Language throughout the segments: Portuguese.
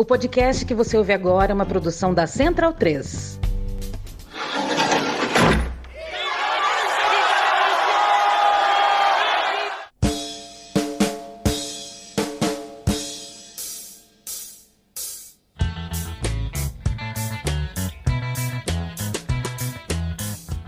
O podcast que você ouve agora é uma produção da Central 3.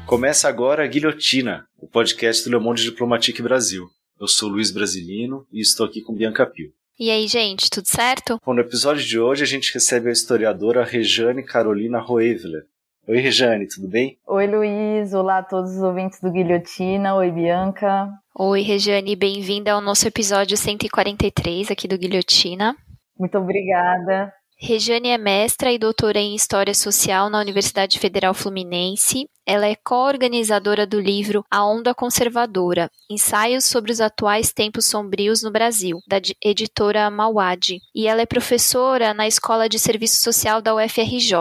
Começa agora a Guilhotina, o podcast do Le Monde Diplomatique Brasil. Eu sou Luiz Brasilino e estou aqui com Bianca Pio. E aí, gente, tudo certo? Bom, no episódio de hoje a gente recebe a historiadora Rejane Carolina Roevler. Oi, Rejane, tudo bem? Oi, Luiz. Olá a todos os ouvintes do Guilhotina. Oi, Bianca. Oi, Rejane, bem-vinda ao nosso episódio 143 aqui do Guilhotina. Muito obrigada. Rejane é mestra e doutora em História Social na Universidade Federal Fluminense. Ela é co-organizadora do livro A Onda Conservadora, Ensaios sobre os Atuais Tempos Sombrios no Brasil, da editora Mauad. E ela é professora na Escola de Serviço Social da UFRJ.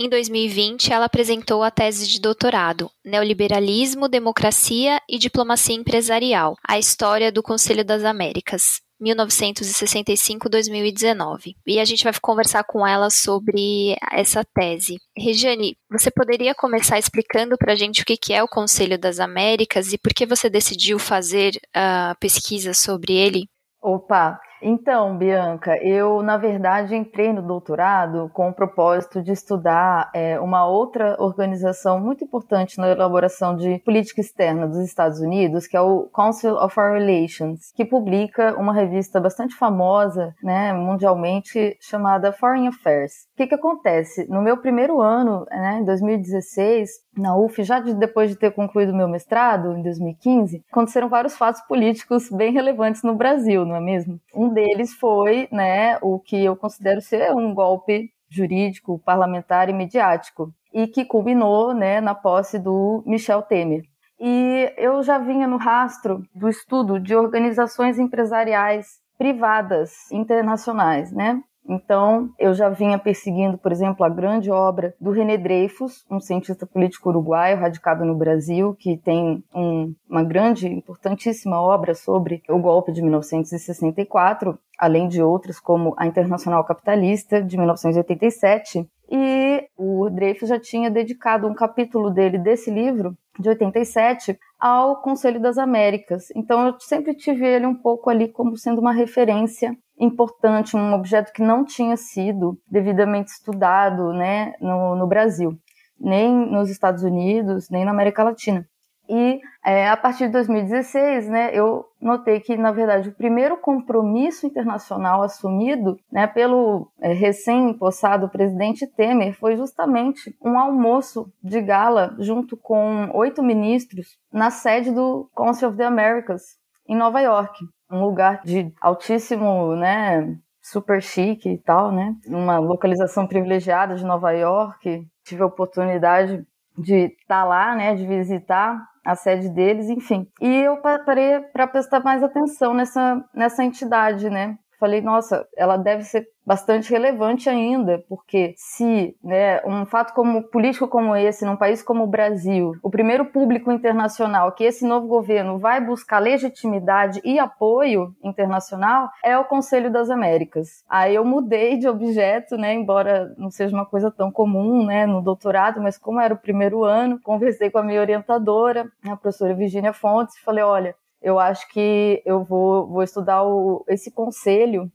Em 2020, ela apresentou a tese de doutorado, Neoliberalismo, Democracia e Diplomacia Empresarial, a história do Conselho das Américas. 1965-2019. E a gente vai conversar com ela sobre essa tese. Regiane, você poderia começar explicando para a gente o que é o Conselho das Américas e por que você decidiu fazer a pesquisa sobre ele? Opa, então, Bianca, eu na verdade entrei no doutorado com o propósito de estudar é, uma outra organização muito importante na elaboração de política externa dos Estados Unidos, que é o Council of Foreign Relations, que publica uma revista bastante famosa, né, mundialmente chamada Foreign Affairs. Que, que acontece? No meu primeiro ano, né, em 2016, na UF, já de, depois de ter concluído meu mestrado, em 2015, aconteceram vários fatos políticos bem relevantes no Brasil, não é mesmo? Um deles foi né, o que eu considero ser um golpe jurídico, parlamentar e mediático, e que culminou né, na posse do Michel Temer. E eu já vinha no rastro do estudo de organizações empresariais privadas internacionais, né? Então, eu já vinha perseguindo, por exemplo, a grande obra do René Dreyfus, um cientista político uruguaio radicado no Brasil, que tem um, uma grande, importantíssima obra sobre o golpe de 1964, além de outras como a Internacional Capitalista de 1987. E o Dreyfus já tinha dedicado um capítulo dele desse livro de 87 ao Conselho das Américas. Então eu sempre tive ele um pouco ali como sendo uma referência importante, um objeto que não tinha sido devidamente estudado né, no, no Brasil, nem nos Estados Unidos, nem na América Latina. E é, a partir de 2016, né, eu notei que, na verdade, o primeiro compromisso internacional assumido né, pelo é, recém-impossado presidente Temer foi justamente um almoço de gala junto com oito ministros na sede do Council of the Americas, em Nova York um lugar de altíssimo, né, super chique e tal, né? Uma localização privilegiada de Nova York. Tive a oportunidade de estar tá lá, né, de visitar a sede deles, enfim. E eu parei para prestar mais atenção nessa, nessa entidade, né? Falei, nossa, ela deve ser bastante relevante ainda, porque se né, um fato como político como esse, num país como o Brasil, o primeiro público internacional que esse novo governo vai buscar legitimidade e apoio internacional é o Conselho das Américas. Aí eu mudei de objeto, né, embora não seja uma coisa tão comum, né, no doutorado, mas como era o primeiro ano, conversei com a minha orientadora, a professora Virginia Fontes, e falei, olha, eu acho que eu vou, vou estudar o, esse conselho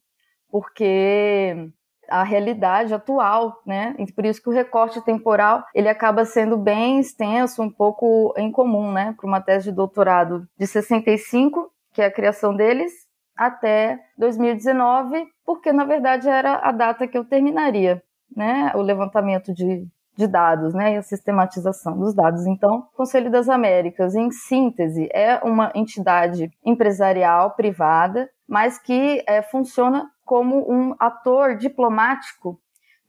porque a realidade atual, né? E por isso que o recorte temporal ele acaba sendo bem extenso, um pouco incomum, né? Para uma tese de doutorado de 65, que é a criação deles, até 2019, porque na verdade era a data que eu terminaria, né? O levantamento de, de dados, né? E a sistematização dos dados. Então, o Conselho das Américas, em síntese, é uma entidade empresarial privada, mas que é, funciona como um ator diplomático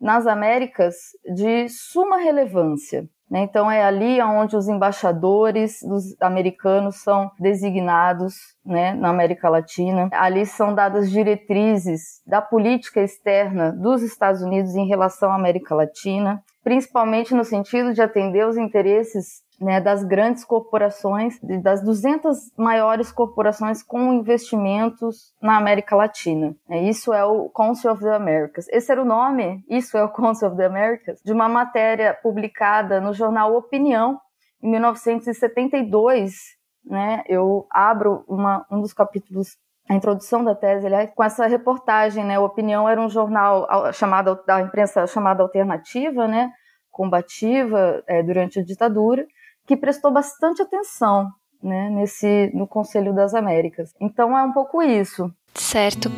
nas Américas de suma relevância. Né? Então é ali onde os embaixadores dos americanos são designados né, na América Latina. Ali são dadas diretrizes da política externa dos Estados Unidos em relação à América Latina, principalmente no sentido de atender os interesses né, das grandes corporações, das 200 maiores corporações com investimentos na América Latina. É, isso é o Council of the Americas. Esse era o nome, isso é o Council of the Americas, de uma matéria publicada no jornal Opinião, em 1972. Né, eu abro uma, um dos capítulos a introdução da tese, com essa reportagem, né? Opinião era um jornal chamado da imprensa chamada alternativa, né? Combativa é, durante a ditadura que prestou bastante atenção né, nesse no Conselho das Américas. Então é um pouco isso. Certo.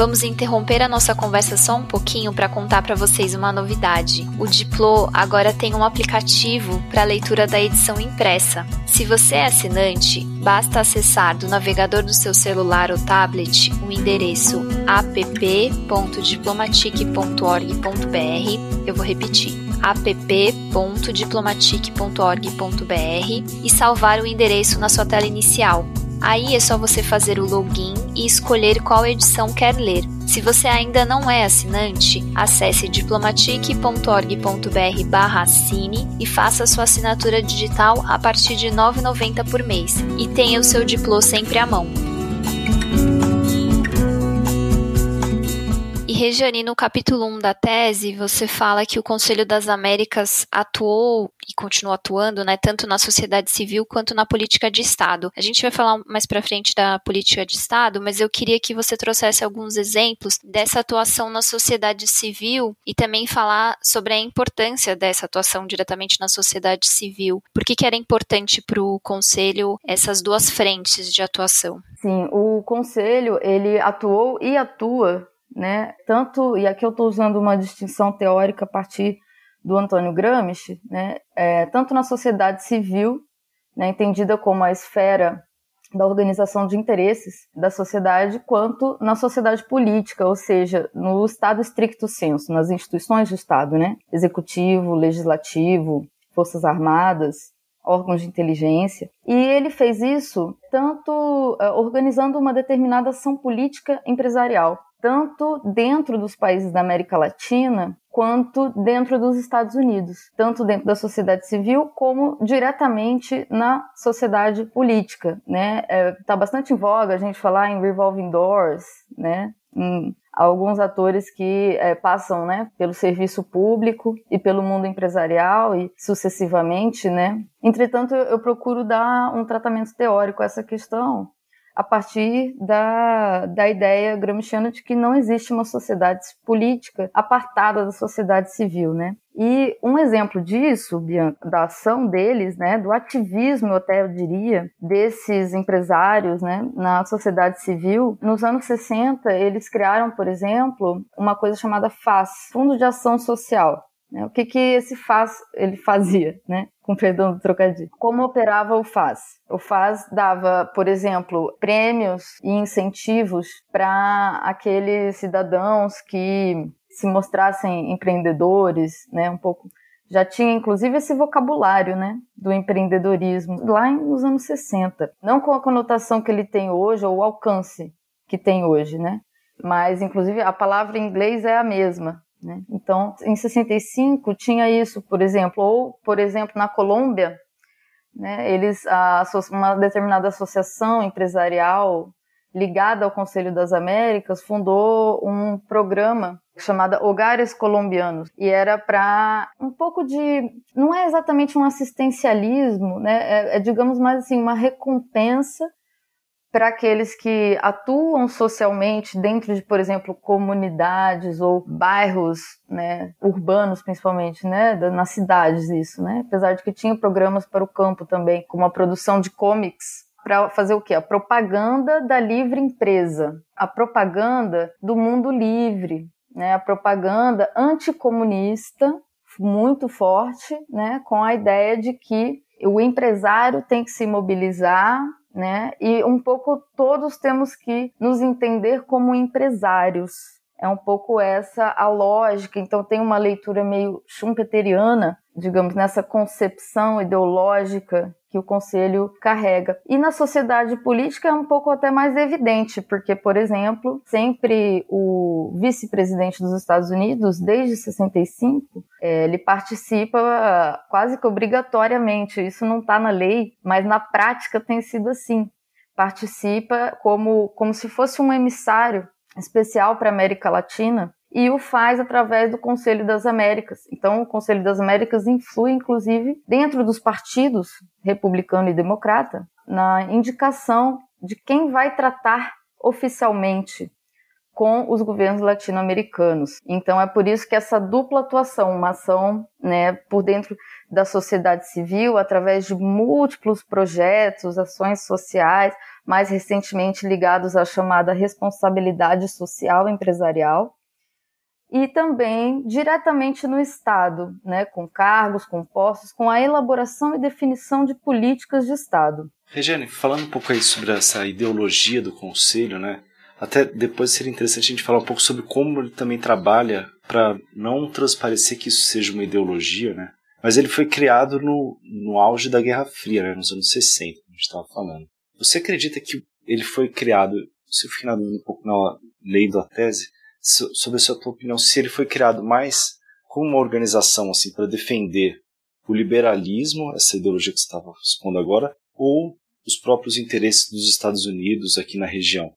Vamos interromper a nossa conversa só um pouquinho para contar para vocês uma novidade. O Diplo agora tem um aplicativo para leitura da edição impressa. Se você é assinante, basta acessar do navegador do seu celular ou tablet o endereço app.diplomatic.org.br. Eu vou repetir app.diplomatic.org.br e salvar o endereço na sua tela inicial. Aí é só você fazer o login e escolher qual edição quer ler. Se você ainda não é assinante, acesse diplomatic.org.br/assine e faça sua assinatura digital a partir de R$ 9,90 por mês e tenha o seu diploma sempre à mão. Regiane, no capítulo 1 da tese, você fala que o Conselho das Américas atuou e continua atuando, né, tanto na sociedade civil quanto na política de Estado. A gente vai falar mais para frente da política de Estado, mas eu queria que você trouxesse alguns exemplos dessa atuação na sociedade civil e também falar sobre a importância dessa atuação diretamente na sociedade civil. Por que, que era importante para o Conselho essas duas frentes de atuação? Sim, o Conselho ele atuou e atua né? Tanto, e aqui eu estou usando uma distinção teórica a partir do Antônio Gramsci, né? É, tanto na sociedade civil, né, entendida como a esfera da organização de interesses da sociedade, quanto na sociedade política, ou seja, no Estado estricto senso, nas instituições do Estado, né? Executivo, legislativo, forças armadas, órgãos de inteligência. E ele fez isso tanto uh, organizando uma determinada ação política empresarial, tanto dentro dos países da América Latina quanto dentro dos Estados Unidos, tanto dentro da sociedade civil como diretamente na sociedade política, né? Está é, bastante em voga a gente falar em revolving doors, né? Em alguns atores que é, passam, né, pelo serviço público e pelo mundo empresarial e sucessivamente, né? Entretanto, eu, eu procuro dar um tratamento teórico a essa questão a partir da, da ideia gramsciana de que não existe uma sociedade política apartada da sociedade civil, né? E um exemplo disso, Bianca, da ação deles, né, do ativismo, até eu diria, desses empresários, né, na sociedade civil, nos anos 60, eles criaram, por exemplo, uma coisa chamada FAS, Fundo de Ação Social, né? O que, que esse FAS ele fazia, né? com perdão do trocadilho. Como operava o FAS? O FAS dava, por exemplo, prêmios e incentivos para aqueles cidadãos que se mostrassem empreendedores, né, um pouco já tinha inclusive esse vocabulário, né, do empreendedorismo lá nos anos 60, não com a conotação que ele tem hoje ou o alcance que tem hoje, né? Mas inclusive a palavra em inglês é a mesma, né? Então, em 65 tinha isso, por exemplo, ou, por exemplo, na Colômbia, né, eles, a, uma determinada associação empresarial ligada ao Conselho das Américas fundou um programa chamado Hogares Colombianos e era para um pouco de não é exatamente um assistencialismo, né? É, é digamos mais assim uma recompensa para aqueles que atuam socialmente dentro de, por exemplo, comunidades ou bairros, né, urbanos principalmente, né, nas cidades isso, né, apesar de que tinha programas para o campo também, como a produção de comics para fazer o quê? A propaganda da livre empresa, a propaganda do mundo livre, né, a propaganda anticomunista muito forte, né, com a ideia de que o empresário tem que se mobilizar né? E um pouco todos temos que nos entender como empresários. É um pouco essa a lógica. Então tem uma leitura meio schumpeteriana, digamos, nessa concepção ideológica que o Conselho carrega. E na sociedade política é um pouco até mais evidente, porque, por exemplo, sempre o vice-presidente dos Estados Unidos, desde 65, é, ele participa quase que obrigatoriamente. Isso não está na lei, mas na prática tem sido assim. Participa como, como se fosse um emissário especial para a América Latina e o faz através do Conselho das Américas. Então, o Conselho das Américas influi, inclusive, dentro dos partidos republicano e democrata, na indicação de quem vai tratar oficialmente com os governos latino-americanos. Então, é por isso que essa dupla atuação, uma ação né, por dentro da sociedade civil, através de múltiplos projetos, ações sociais, mais recentemente ligados à chamada responsabilidade social empresarial, e também diretamente no Estado, né, com cargos, com postos, com a elaboração e definição de políticas de Estado. Regiane, falando um pouco aí sobre essa ideologia do Conselho, né, até depois seria interessante a gente falar um pouco sobre como ele também trabalha para não transparecer que isso seja uma ideologia, né, mas ele foi criado no, no auge da Guerra Fria, né, nos anos 60, como a gente estava falando. Você acredita que ele foi criado, se eu ficar um pouco na lei da tese, sobre a sua opinião, se ele foi criado mais como uma organização assim para defender o liberalismo, essa ideologia que você estava expondo agora, ou os próprios interesses dos Estados Unidos aqui na região?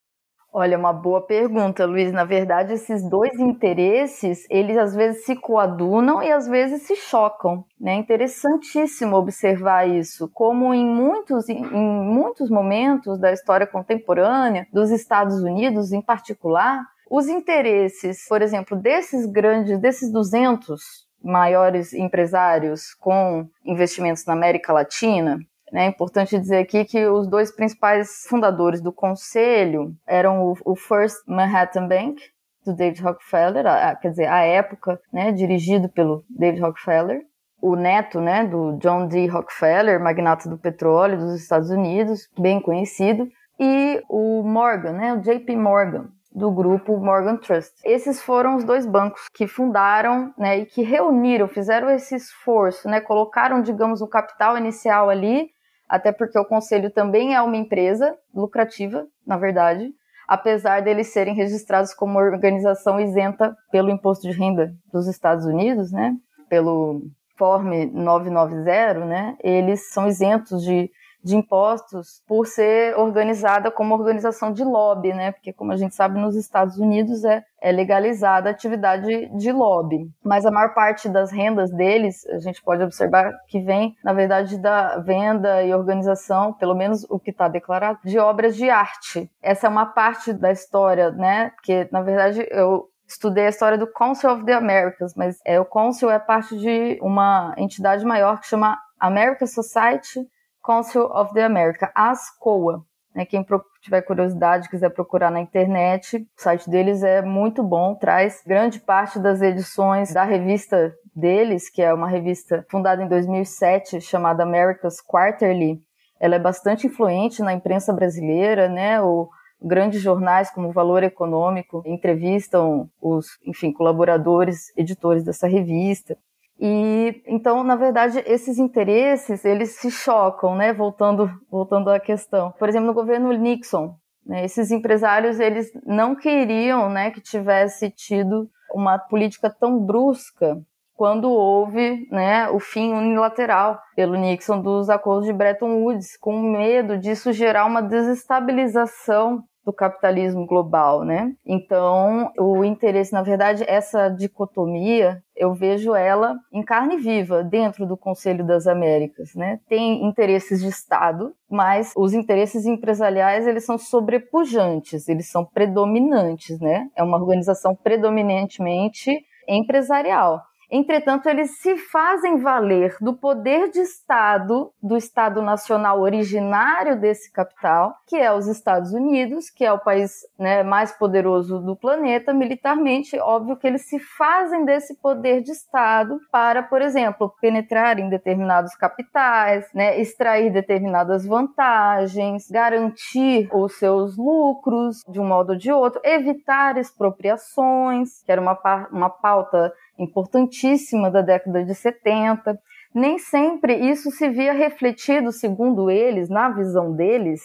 Olha, uma boa pergunta, Luiz. Na verdade, esses dois interesses, eles às vezes se coadunam e às vezes se chocam. Né? É interessantíssimo observar isso, como em muitos, em muitos momentos da história contemporânea, dos Estados Unidos em particular, os interesses, por exemplo, desses grandes, desses 200 maiores empresários com investimentos na América Latina, né, é importante dizer aqui que os dois principais fundadores do conselho eram o, First Manhattan Bank, do David Rockefeller, quer dizer, a época, né, dirigido pelo David Rockefeller, o neto, né, do John D. Rockefeller, magnata do petróleo dos Estados Unidos, bem conhecido, e o Morgan, né, o JP Morgan, do grupo Morgan Trust. Esses foram os dois bancos que fundaram, né, e que reuniram, fizeram esse esforço, né, colocaram, digamos, o capital inicial ali, até porque o conselho também é uma empresa lucrativa, na verdade, apesar deles serem registrados como organização isenta pelo imposto de renda dos Estados Unidos, né, pelo Form 990, né, eles são isentos de de impostos por ser organizada como organização de lobby, né? Porque, como a gente sabe, nos Estados Unidos é, é legalizada a atividade de lobby. Mas a maior parte das rendas deles, a gente pode observar que vem, na verdade, da venda e organização, pelo menos o que está declarado, de obras de arte. Essa é uma parte da história, né? Porque, na verdade, eu estudei a história do Council of the Americas, mas é, o Council é parte de uma entidade maior que chama American Society Council of the America, ASCOA. Né? Quem tiver curiosidade, quiser procurar na internet, o site deles é muito bom, traz grande parte das edições da revista deles, que é uma revista fundada em 2007, chamada America's Quarterly. Ela é bastante influente na imprensa brasileira, né? O, grandes jornais como Valor Econômico entrevistam os, enfim, colaboradores, editores dessa revista. E então, na verdade, esses interesses eles se chocam, né? Voltando, voltando à questão. Por exemplo, no governo Nixon, né, esses empresários eles não queriam, né, que tivesse tido uma política tão brusca quando houve né, o fim unilateral pelo Nixon dos acordos de Bretton Woods, com medo disso gerar uma desestabilização do capitalismo global, né? Então, o interesse, na verdade, essa dicotomia, eu vejo ela em carne viva dentro do Conselho das Américas, né? Tem interesses de Estado, mas os interesses empresariais, eles são sobrepujantes, eles são predominantes, né? É uma organização predominantemente empresarial. Entretanto, eles se fazem valer do poder de Estado, do Estado nacional originário desse capital, que é os Estados Unidos, que é o país né, mais poderoso do planeta militarmente. Óbvio que eles se fazem desse poder de Estado para, por exemplo, penetrar em determinados capitais, né, extrair determinadas vantagens, garantir os seus lucros de um modo ou de outro, evitar expropriações, que era uma, uma pauta importantíssima da década de 70. nem sempre isso se via refletido, segundo eles, na visão deles,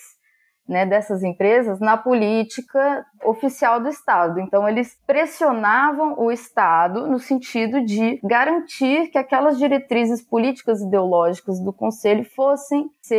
né, dessas empresas na política oficial do Estado. Então, eles pressionavam o Estado no sentido de garantir que aquelas diretrizes políticas e ideológicas do Conselho fossem ser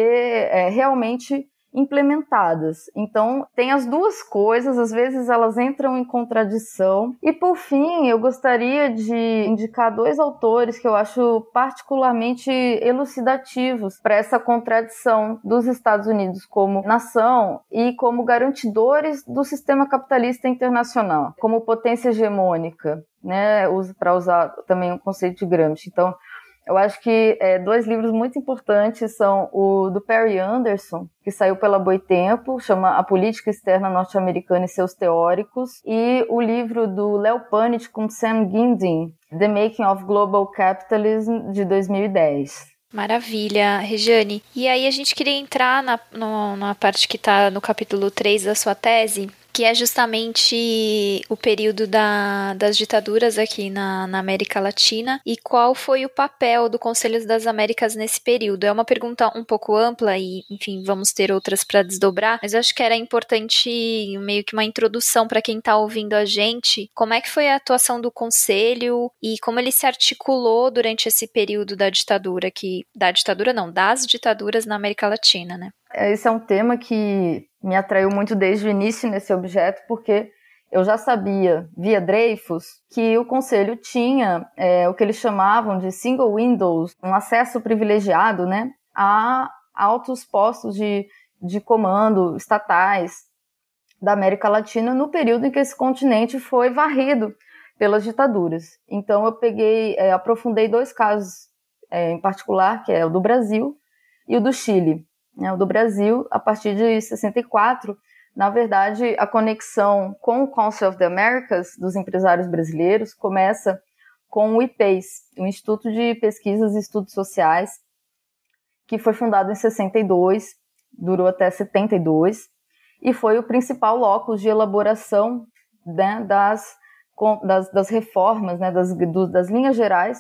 é, realmente implementadas. Então, tem as duas coisas, às vezes elas entram em contradição. E por fim, eu gostaria de indicar dois autores que eu acho particularmente elucidativos para essa contradição dos Estados Unidos como nação e como garantidores do sistema capitalista internacional, como potência hegemônica, né, para usar também o conceito de Gramsci. Então, eu acho que é, dois livros muito importantes são o do Perry Anderson, que saiu pela Boitempo, chama A Política Externa Norte-Americana e Seus Teóricos, e o livro do Léo Panit com Sam Gindin, The Making of Global Capitalism, de 2010. Maravilha, Regiane. E aí a gente queria entrar na, no, na parte que está no capítulo 3 da sua tese, que é justamente o período da, das ditaduras aqui na, na, América Latina e qual foi o papel do Conselho das Américas nesse período. É uma pergunta um pouco ampla e, enfim, vamos ter outras para desdobrar, mas eu acho que era importante meio que uma introdução para quem está ouvindo a gente. Como é que foi a atuação do Conselho e como ele se articulou durante esse período da ditadura, que da ditadura não, das ditaduras na América Latina, né? Esse é um tema que me atraiu muito desde o início nesse objeto, porque eu já sabia, via Dreyfus, que o Conselho tinha é, o que eles chamavam de single windows, um acesso privilegiado né, a altos postos de, de comando estatais da América Latina no período em que esse continente foi varrido pelas ditaduras. Então eu peguei, é, aprofundei dois casos é, em particular, que é o do Brasil e o do Chile né, do Brasil, a partir de 64, na verdade, a conexão com o Council of the Americas dos empresários brasileiros começa com o IPES, o Instituto de Pesquisas e Estudos Sociais, que foi fundado em 62, durou até 72, e foi o principal locus de elaboração né, das, das, das, reformas, né, das, do, das linhas gerais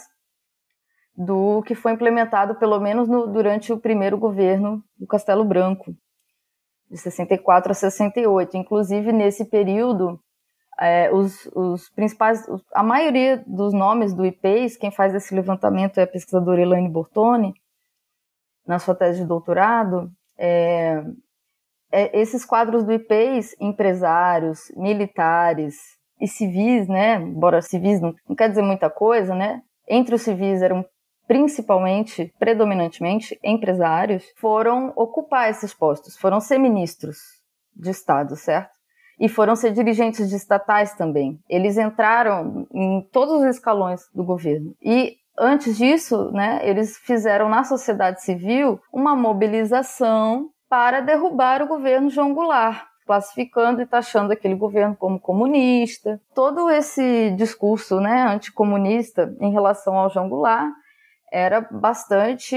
do que foi implementado, pelo menos no, durante o primeiro governo do Castelo Branco, de 64 a 68. Inclusive, nesse período, é, os, os, principais, a maioria dos nomes do IPES, quem faz esse levantamento é a pesquisadora Elaine Bortoni, na sua tese de doutorado, é, é, esses quadros do IPES, empresários, militares e civis, né, embora civis não, não quer dizer muita coisa, né, entre os civis eram principalmente, predominantemente, empresários, foram ocupar esses postos, foram ser ministros de Estado, certo? E foram ser dirigentes de estatais também. Eles entraram em todos os escalões do governo. E antes disso, né, eles fizeram na sociedade civil uma mobilização para derrubar o governo João Goulart, classificando e taxando aquele governo como comunista. Todo esse discurso né, anticomunista em relação ao João Goulart era bastante,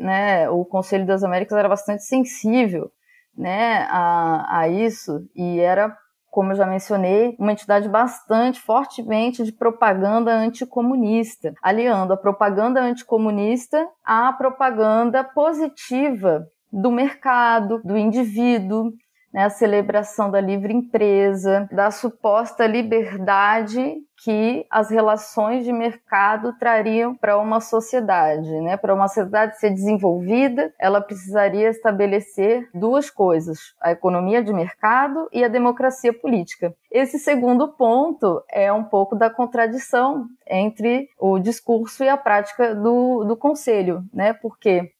né, o Conselho das Américas era bastante sensível, né, a, a isso e era, como eu já mencionei, uma entidade bastante fortemente de propaganda anticomunista, aliando a propaganda anticomunista à propaganda positiva do mercado, do indivíduo, né, a celebração da livre empresa, da suposta liberdade que as relações de mercado trariam para uma sociedade, né? Para uma sociedade ser desenvolvida, ela precisaria estabelecer duas coisas: a economia de mercado e a democracia política. Esse segundo ponto é um pouco da contradição entre o discurso e a prática do, do conselho, né? Porque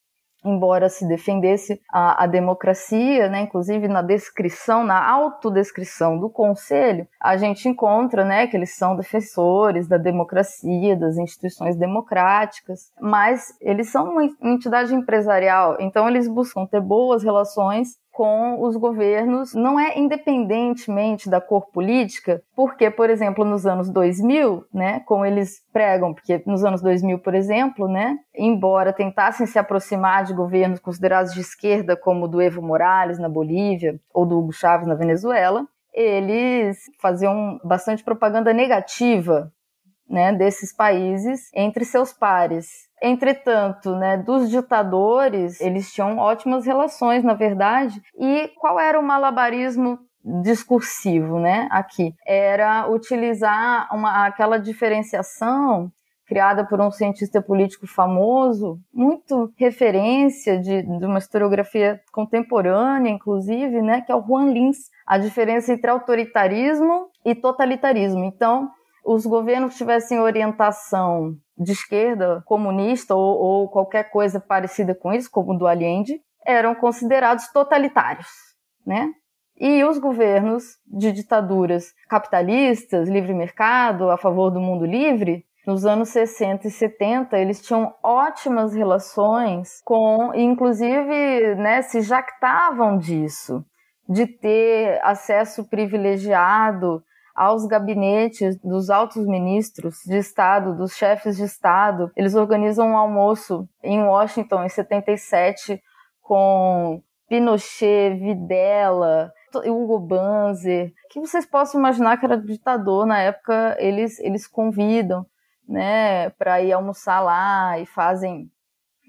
embora se defendesse a, a, democracia, né, inclusive na descrição, na autodescrição do conselho, a gente encontra, né, que eles são defensores da democracia, das instituições democráticas, mas eles são uma entidade empresarial, então eles buscam ter boas relações com os governos, não é independentemente da cor política, porque, por exemplo, nos anos 2000, né, como eles pregam, porque nos anos 2000, por exemplo, né, embora tentassem se aproximar de governos considerados de esquerda, como o do Evo Morales na Bolívia ou do Hugo Chávez na Venezuela, eles faziam bastante propaganda negativa né, desses países entre seus pares. Entretanto, né, dos ditadores, eles tinham ótimas relações, na verdade. E qual era o malabarismo discursivo, né? Aqui era utilizar uma, aquela diferenciação criada por um cientista político famoso, muito referência de, de, uma historiografia contemporânea, inclusive, né, que é o Juan Lins, a diferença entre autoritarismo e totalitarismo. Então, os governos tivessem orientação de esquerda, comunista ou, ou qualquer coisa parecida com isso, como o do Allende, eram considerados totalitários, né? E os governos de ditaduras capitalistas, livre mercado, a favor do mundo livre, nos anos 60 e 70, eles tinham ótimas relações com, inclusive, né, se jactavam disso, de ter acesso privilegiado aos gabinetes dos altos ministros de Estado, dos chefes de Estado. Eles organizam um almoço em Washington em 77 com Pinochet, Videla, Hugo Banzer, que vocês possam imaginar que era ditador na época, eles, eles convidam né, para ir almoçar lá e fazem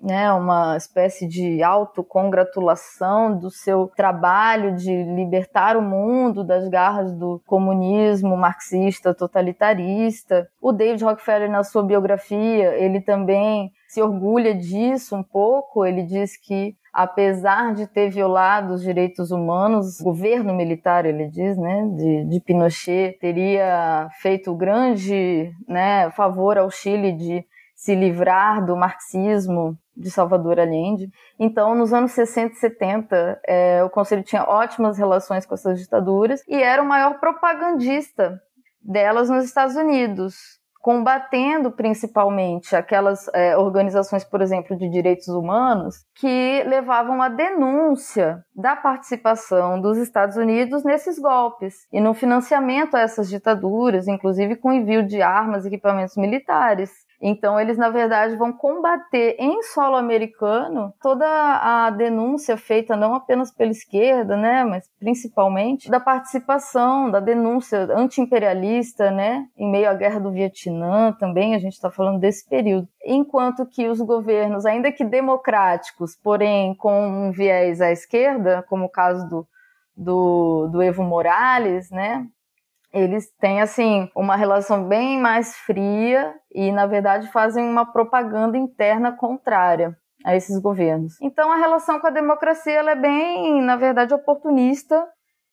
né, uma espécie de autocongratulação do seu trabalho de libertar o mundo das garras do comunismo marxista totalitarista. O David Rockefeller, na sua biografia, ele também se orgulha disso um pouco. Ele diz que apesar de ter violado os direitos humanos, o governo militar, ele diz, né, de, de Pinochet, teria feito grande né, favor ao Chile de se livrar do marxismo de Salvador Allende. Então, nos anos 60 e 70, é, o Conselho tinha ótimas relações com essas ditaduras e era o maior propagandista delas nos Estados Unidos combatendo principalmente aquelas é, organizações, por exemplo, de direitos humanos, que levavam à denúncia da participação dos Estados Unidos nesses golpes e no financiamento a essas ditaduras, inclusive com envio de armas e equipamentos militares. Então, eles, na verdade, vão combater em solo americano toda a denúncia feita não apenas pela esquerda, né, mas principalmente da participação, da denúncia anti-imperialista, né, em meio à guerra do Vietnã também, a gente está falando desse período. Enquanto que os governos, ainda que democráticos, porém com um viés à esquerda, como o caso do, do, do Evo Morales, né, eles têm assim uma relação bem mais fria e na verdade fazem uma propaganda interna contrária a esses governos. Então a relação com a democracia ela é bem, na verdade, oportunista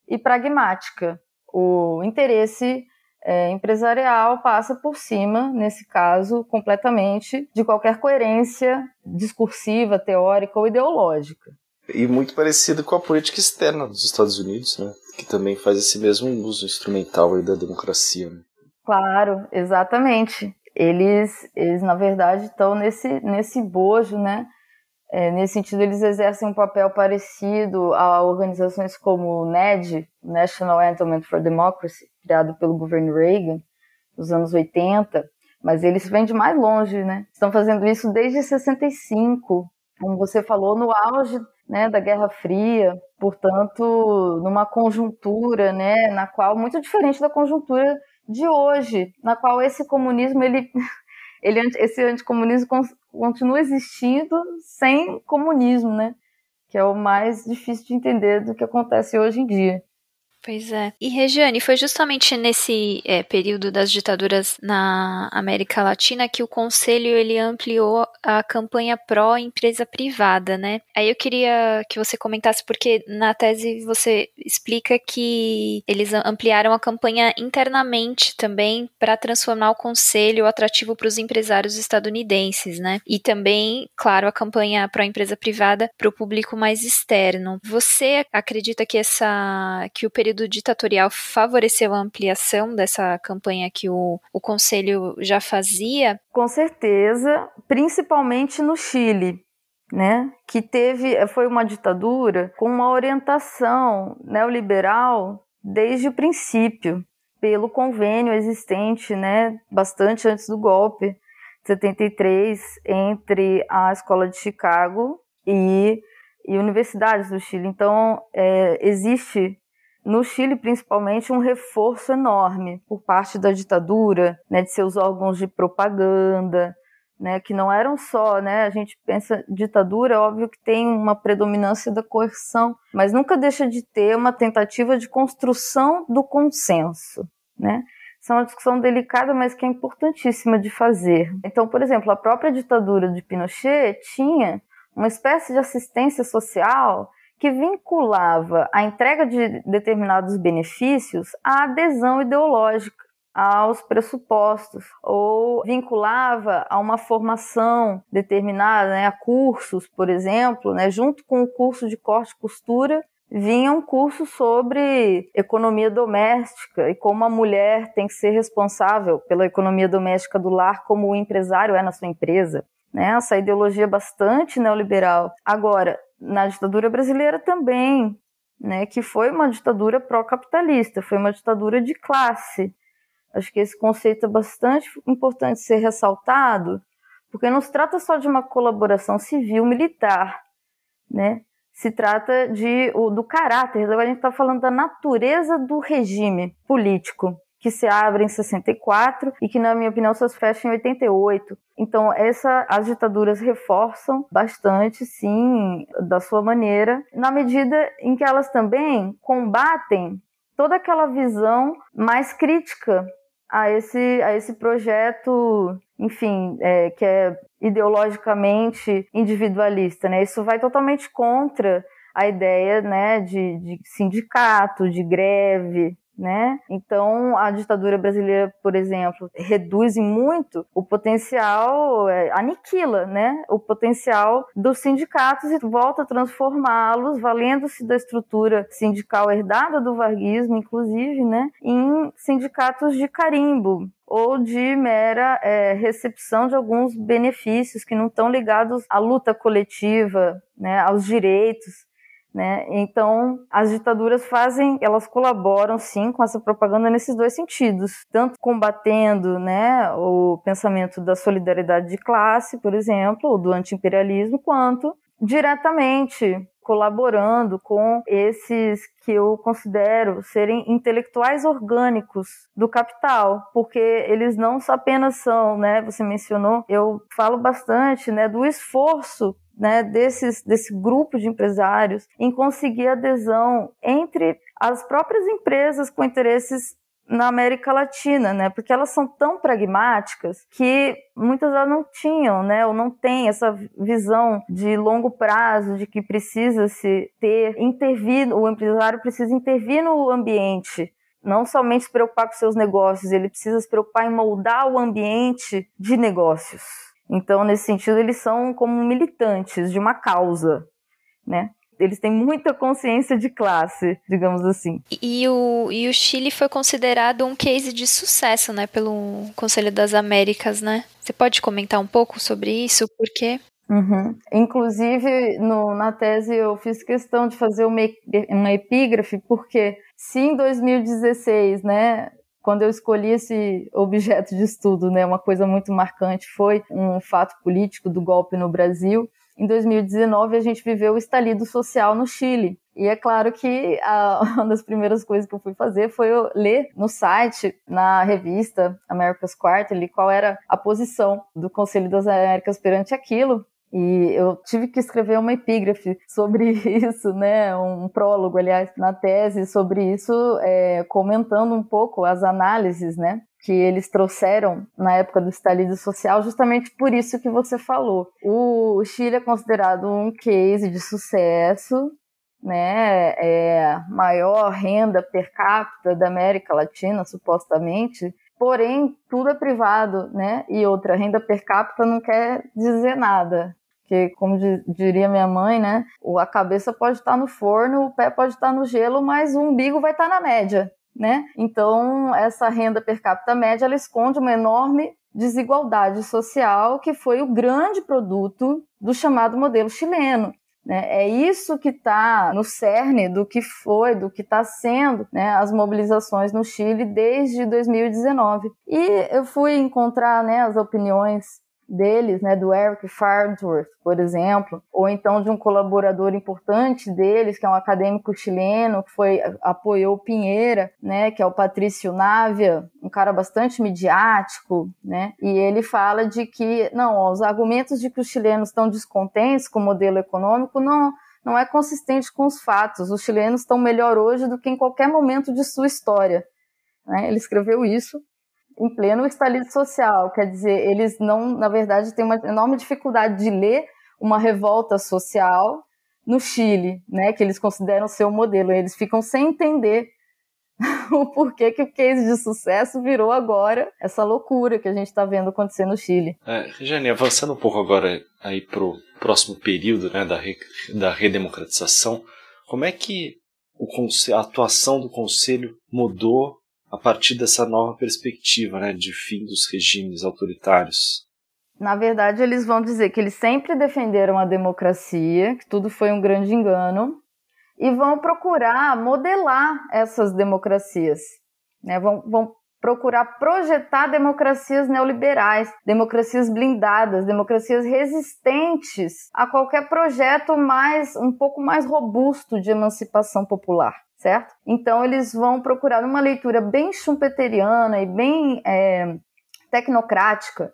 e pragmática. O interesse é, empresarial passa por cima, nesse caso, completamente de qualquer coerência discursiva, teórica ou ideológica. E muito parecido com a política externa dos Estados Unidos, né? Que também faz esse mesmo uso instrumental aí da democracia. Né? Claro, exatamente. Eles, eles na verdade, estão nesse, nesse bojo, né? É, nesse sentido, eles exercem um papel parecido a organizações como o NED, National Endowment for Democracy, criado pelo governo Reagan, nos anos 80, mas eles vêm de mais longe, né? Estão fazendo isso desde 65, como você falou, no auge né, da Guerra Fria, portanto, numa conjuntura, né, na qual muito diferente da conjuntura de hoje, na qual esse comunismo ele, ele esse anticomunismo continua existindo sem comunismo, né, que é o mais difícil de entender do que acontece hoje em dia. Pois é. E Regiane, foi justamente nesse é, período das ditaduras na América Latina que o Conselho ele ampliou a campanha pró-empresa privada, né? Aí eu queria que você comentasse, porque na tese você explica que eles ampliaram a campanha internamente também para transformar o Conselho atrativo para os empresários estadunidenses, né? E também, claro, a campanha pró-empresa privada para o público mais externo. Você acredita que essa que o período período ditatorial favoreceu a ampliação dessa campanha que o, o Conselho já fazia? Com certeza, principalmente no Chile. Né, que teve foi uma ditadura com uma orientação neoliberal desde o princípio, pelo convênio existente, né, bastante antes do golpe, 73, entre a Escola de Chicago e, e universidades do Chile. Então, é, existe no Chile principalmente um reforço enorme por parte da ditadura, né, de seus órgãos de propaganda, né, que não eram só, né, a gente pensa ditadura, é óbvio que tem uma predominância da coerção, mas nunca deixa de ter uma tentativa de construção do consenso, né? Isso é uma discussão delicada, mas que é importantíssima de fazer. Então, por exemplo, a própria ditadura de Pinochet tinha uma espécie de assistência social que vinculava a entrega de determinados benefícios à adesão ideológica aos pressupostos ou vinculava a uma formação determinada, né, a cursos, por exemplo, né, junto com o curso de corte e costura vinha um curso sobre economia doméstica e como a mulher tem que ser responsável pela economia doméstica do lar como o empresário é na sua empresa. Né? Essa ideologia bastante neoliberal. Agora, na ditadura brasileira também, né, que foi uma ditadura pró-capitalista, foi uma ditadura de classe. Acho que esse conceito é bastante importante ser ressaltado, porque não se trata só de uma colaboração civil-militar, né? Se trata de, do caráter, agora a gente está falando da natureza do regime político, que se abre em 64 e que, na minha opinião, se fecha em 88. Então, essa, as ditaduras reforçam bastante, sim, da sua maneira, na medida em que elas também combatem toda aquela visão mais crítica a esse, a esse projeto, enfim, é, que é ideologicamente individualista, né? Isso vai totalmente contra a ideia, né, de, de sindicato, de greve, né? Então, a ditadura brasileira, por exemplo, reduz muito o potencial, é, aniquila, né? O potencial dos sindicatos e volta a transformá-los, valendo-se da estrutura sindical herdada do varguismo, inclusive, né? Em sindicatos de carimbo, ou de mera é, recepção de alguns benefícios que não estão ligados à luta coletiva, né, aos direitos. Né? Então, as ditaduras fazem, elas colaboram sim com essa propaganda nesses dois sentidos, tanto combatendo né, o pensamento da solidariedade de classe, por exemplo, ou do antiimperialismo, quanto diretamente colaborando com esses que eu considero serem intelectuais orgânicos do capital, porque eles não apenas são, né, você mencionou, eu falo bastante, né, do esforço né, desses, desse grupo de empresários em conseguir adesão entre as próprias empresas com interesses na América Latina, né? Porque elas são tão pragmáticas que muitas delas não tinham, né? Ou não têm essa visão de longo prazo de que precisa se ter intervir, o empresário precisa intervir no ambiente, não somente se preocupar com seus negócios, ele precisa se preocupar em moldar o ambiente de negócios. Então, nesse sentido, eles são como militantes de uma causa, né? Eles têm muita consciência de classe, digamos assim. E o, e o Chile foi considerado um case de sucesso, né, pelo Conselho das Américas, né? Você pode comentar um pouco sobre isso? Por quê? Uhum. Inclusive, no, na tese, eu fiz questão de fazer uma, uma epígrafe, porque se em 2016, né, quando eu escolhi esse objeto de estudo, né, uma coisa muito marcante foi um fato político do golpe no Brasil. Em 2019, a gente viveu o estalido social no Chile. E é claro que a, uma das primeiras coisas que eu fui fazer foi ler no site, na revista America's Quarterly, qual era a posição do Conselho das Américas perante aquilo. E eu tive que escrever uma epígrafe sobre isso, né? Um prólogo, aliás, na tese sobre isso, é, comentando um pouco as análises, né? Que eles trouxeram na época do estalido social, justamente por isso que você falou. O Chile é considerado um case de sucesso, né? É maior renda per capita da América Latina, supostamente, porém tudo é privado, né? E outra renda per capita não quer dizer nada. Porque, como diria minha mãe, né? A cabeça pode estar no forno, o pé pode estar no gelo, mas o umbigo vai estar na média, né? Então, essa renda per capita média, ela esconde uma enorme desigualdade social que foi o grande produto do chamado modelo chileno. Né? É isso que está no cerne do que foi, do que está sendo né, as mobilizações no Chile desde 2019. E eu fui encontrar né, as opiniões deles, né, do Eric Farnsworth, por exemplo, ou então de um colaborador importante deles, que é um acadêmico chileno, que foi apoiou Pinheira, né, que é o Patrício Návia, um cara bastante midiático, né, e ele fala de que, não, os argumentos de que os chilenos estão descontentes com o modelo econômico não não é consistente com os fatos. Os chilenos estão melhor hoje do que em qualquer momento de sua história. Né? Ele escreveu isso em pleno estalido social, quer dizer, eles não, na verdade, têm uma enorme dificuldade de ler uma revolta social no Chile, né, que eles consideram ser o modelo. Eles ficam sem entender o porquê que o case de sucesso virou agora essa loucura que a gente está vendo acontecer no Chile. É, Regiane, avançando um pouco agora aí para o próximo período né, da, re, da redemocratização, como é que o, a atuação do Conselho mudou a partir dessa nova perspectiva né, de fim dos regimes autoritários? Na verdade, eles vão dizer que eles sempre defenderam a democracia, que tudo foi um grande engano, e vão procurar modelar essas democracias. Né? Vão, vão procurar projetar democracias neoliberais, democracias blindadas, democracias resistentes a qualquer projeto mais um pouco mais robusto de emancipação popular certo? Então eles vão procurar uma leitura bem schumpeteriana e bem é, tecnocrática,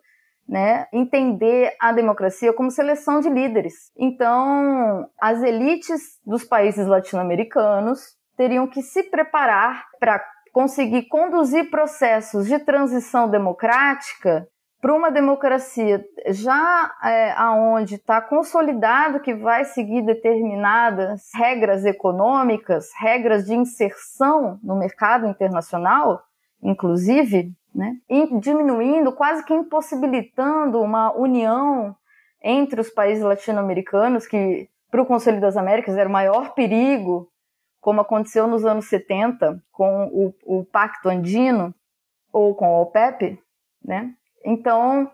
né? Entender a democracia como seleção de líderes. Então as elites dos países latino-americanos teriam que se preparar para conseguir conduzir processos de transição democrática para uma democracia já é, aonde está consolidado que vai seguir determinadas regras econômicas, regras de inserção no mercado internacional, inclusive, né, diminuindo, quase que impossibilitando uma união entre os países latino-americanos, que para o Conselho das Américas era o maior perigo, como aconteceu nos anos 70 com o, o Pacto Andino ou com a OPEP, né? Então,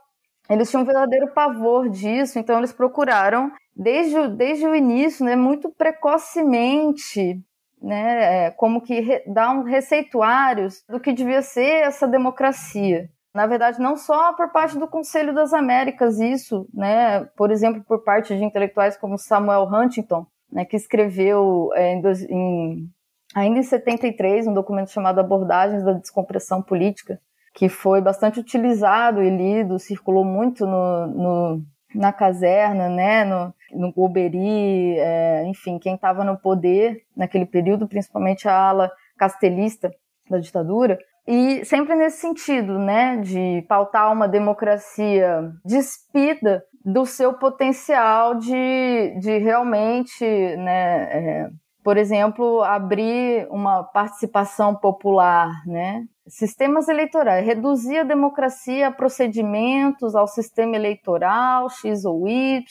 eles tinham um verdadeiro pavor disso, então eles procuraram, desde, o, desde o início, né, muito precocemente, né, é, como que re, dar um receituários do que devia ser essa democracia. Na verdade, não só por parte do Conselho das Américas, isso, né, por exemplo, por parte de intelectuais como Samuel Huntington, né, que escreveu é, em, em, ainda em 73 um documento chamado Abordagens da Descompressão Política, que foi bastante utilizado e lido, circulou muito no, no na caserna, né, no, no é, enfim, quem estava no poder naquele período, principalmente a ala castelista da ditadura, e sempre nesse sentido, né, de pautar uma democracia despida do seu potencial de, de realmente, né, é, por exemplo, abrir uma participação popular, né, sistemas eleitorais, reduzir a democracia a procedimentos, ao sistema eleitoral, X ou Y,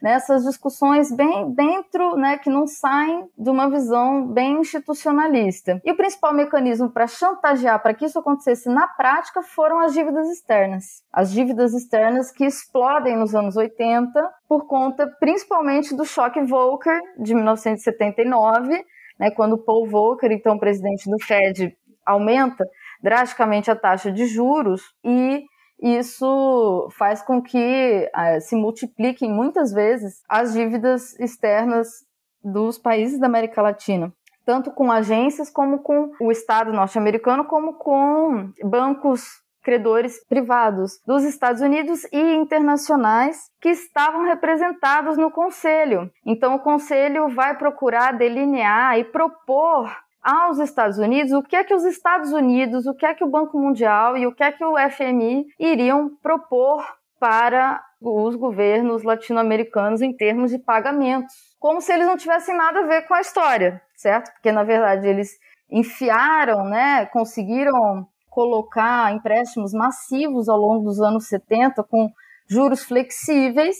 nessas né, discussões bem dentro, né, que não saem de uma visão bem institucionalista. E o principal mecanismo para chantagear para que isso acontecesse na prática foram as dívidas externas. As dívidas externas que explodem nos anos 80 por conta principalmente do choque Volcker de 1979, né, quando Paul Volcker, então presidente do Fed, aumenta drasticamente a taxa de juros e isso faz com que uh, se multipliquem muitas vezes as dívidas externas dos países da América Latina, tanto com agências como com o Estado norte-americano, como com bancos credores privados dos Estados Unidos e internacionais que estavam representados no Conselho. Então, o Conselho vai procurar delinear e propor aos Estados Unidos o que é que os Estados Unidos, o que é que o Banco Mundial e o que é que o FMI iriam propor para os governos latino-americanos em termos de pagamentos, como se eles não tivessem nada a ver com a história, certo? Porque na verdade eles enfiaram, né, conseguiram colocar empréstimos massivos ao longo dos anos 70 com juros flexíveis.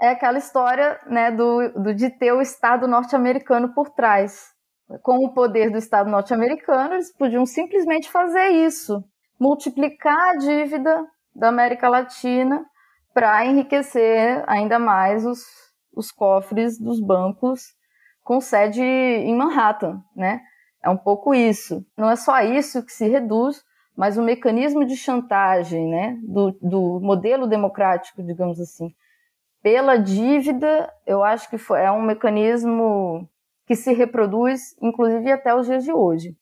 É aquela história, né, do, do de ter o Estado norte-americano por trás com o poder do Estado norte-americano, eles podiam simplesmente fazer isso, multiplicar a dívida da América Latina para enriquecer ainda mais os, os cofres dos bancos com sede em Manhattan, né? É um pouco isso. Não é só isso que se reduz, mas o mecanismo de chantagem né, do, do modelo democrático, digamos assim, pela dívida, eu acho que foi, é um mecanismo que se reproduz, inclusive até os dias de hoje.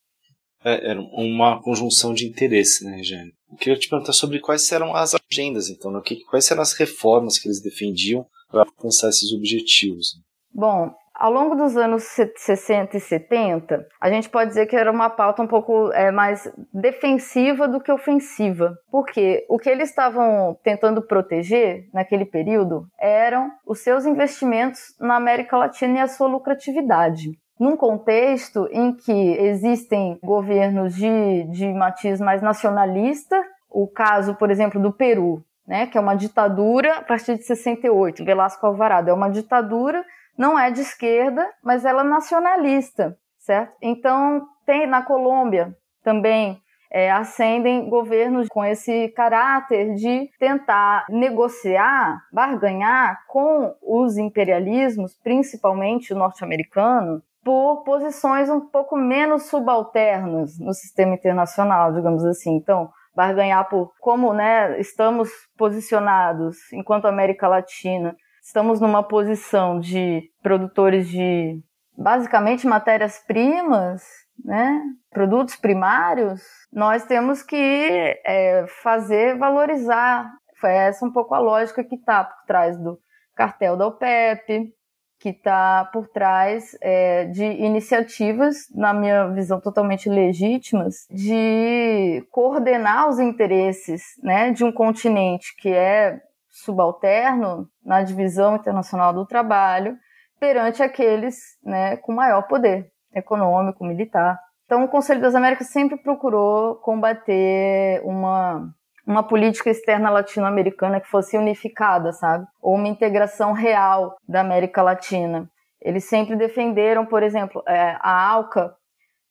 É, era uma conjunção de interesse, né, Regiane? Eu queria te perguntar sobre quais eram as agendas, então, né? quais eram as reformas que eles defendiam para alcançar esses objetivos. Bom, ao longo dos anos 60 e 70, a gente pode dizer que era uma pauta um pouco é, mais defensiva do que ofensiva. Porque o que eles estavam tentando proteger naquele período eram os seus investimentos na América Latina e a sua lucratividade. Num contexto em que existem governos de, de matiz mais nacionalista, o caso, por exemplo, do Peru, né, que é uma ditadura a partir de 68, Velasco Alvarado, é uma ditadura não é de esquerda, mas ela é nacionalista, certo? Então, tem na Colômbia também é, ascendem governos com esse caráter de tentar negociar, barganhar com os imperialismos, principalmente o norte-americano, por posições um pouco menos subalternas no sistema internacional, digamos assim. Então, barganhar por como né, estamos posicionados enquanto América Latina estamos numa posição de produtores de basicamente matérias-primas, né? produtos primários, nós temos que é, fazer valorizar. Foi essa um pouco a lógica que está por trás do cartel da OPEP, que está por trás é, de iniciativas, na minha visão totalmente legítimas, de coordenar os interesses né, de um continente que é subalterno na divisão internacional do trabalho perante aqueles né, com maior poder econômico, militar. Então, o Conselho das Américas sempre procurou combater uma, uma política externa latino-americana que fosse unificada, sabe? Ou uma integração real da América Latina. Eles sempre defenderam, por exemplo, é, a ALCA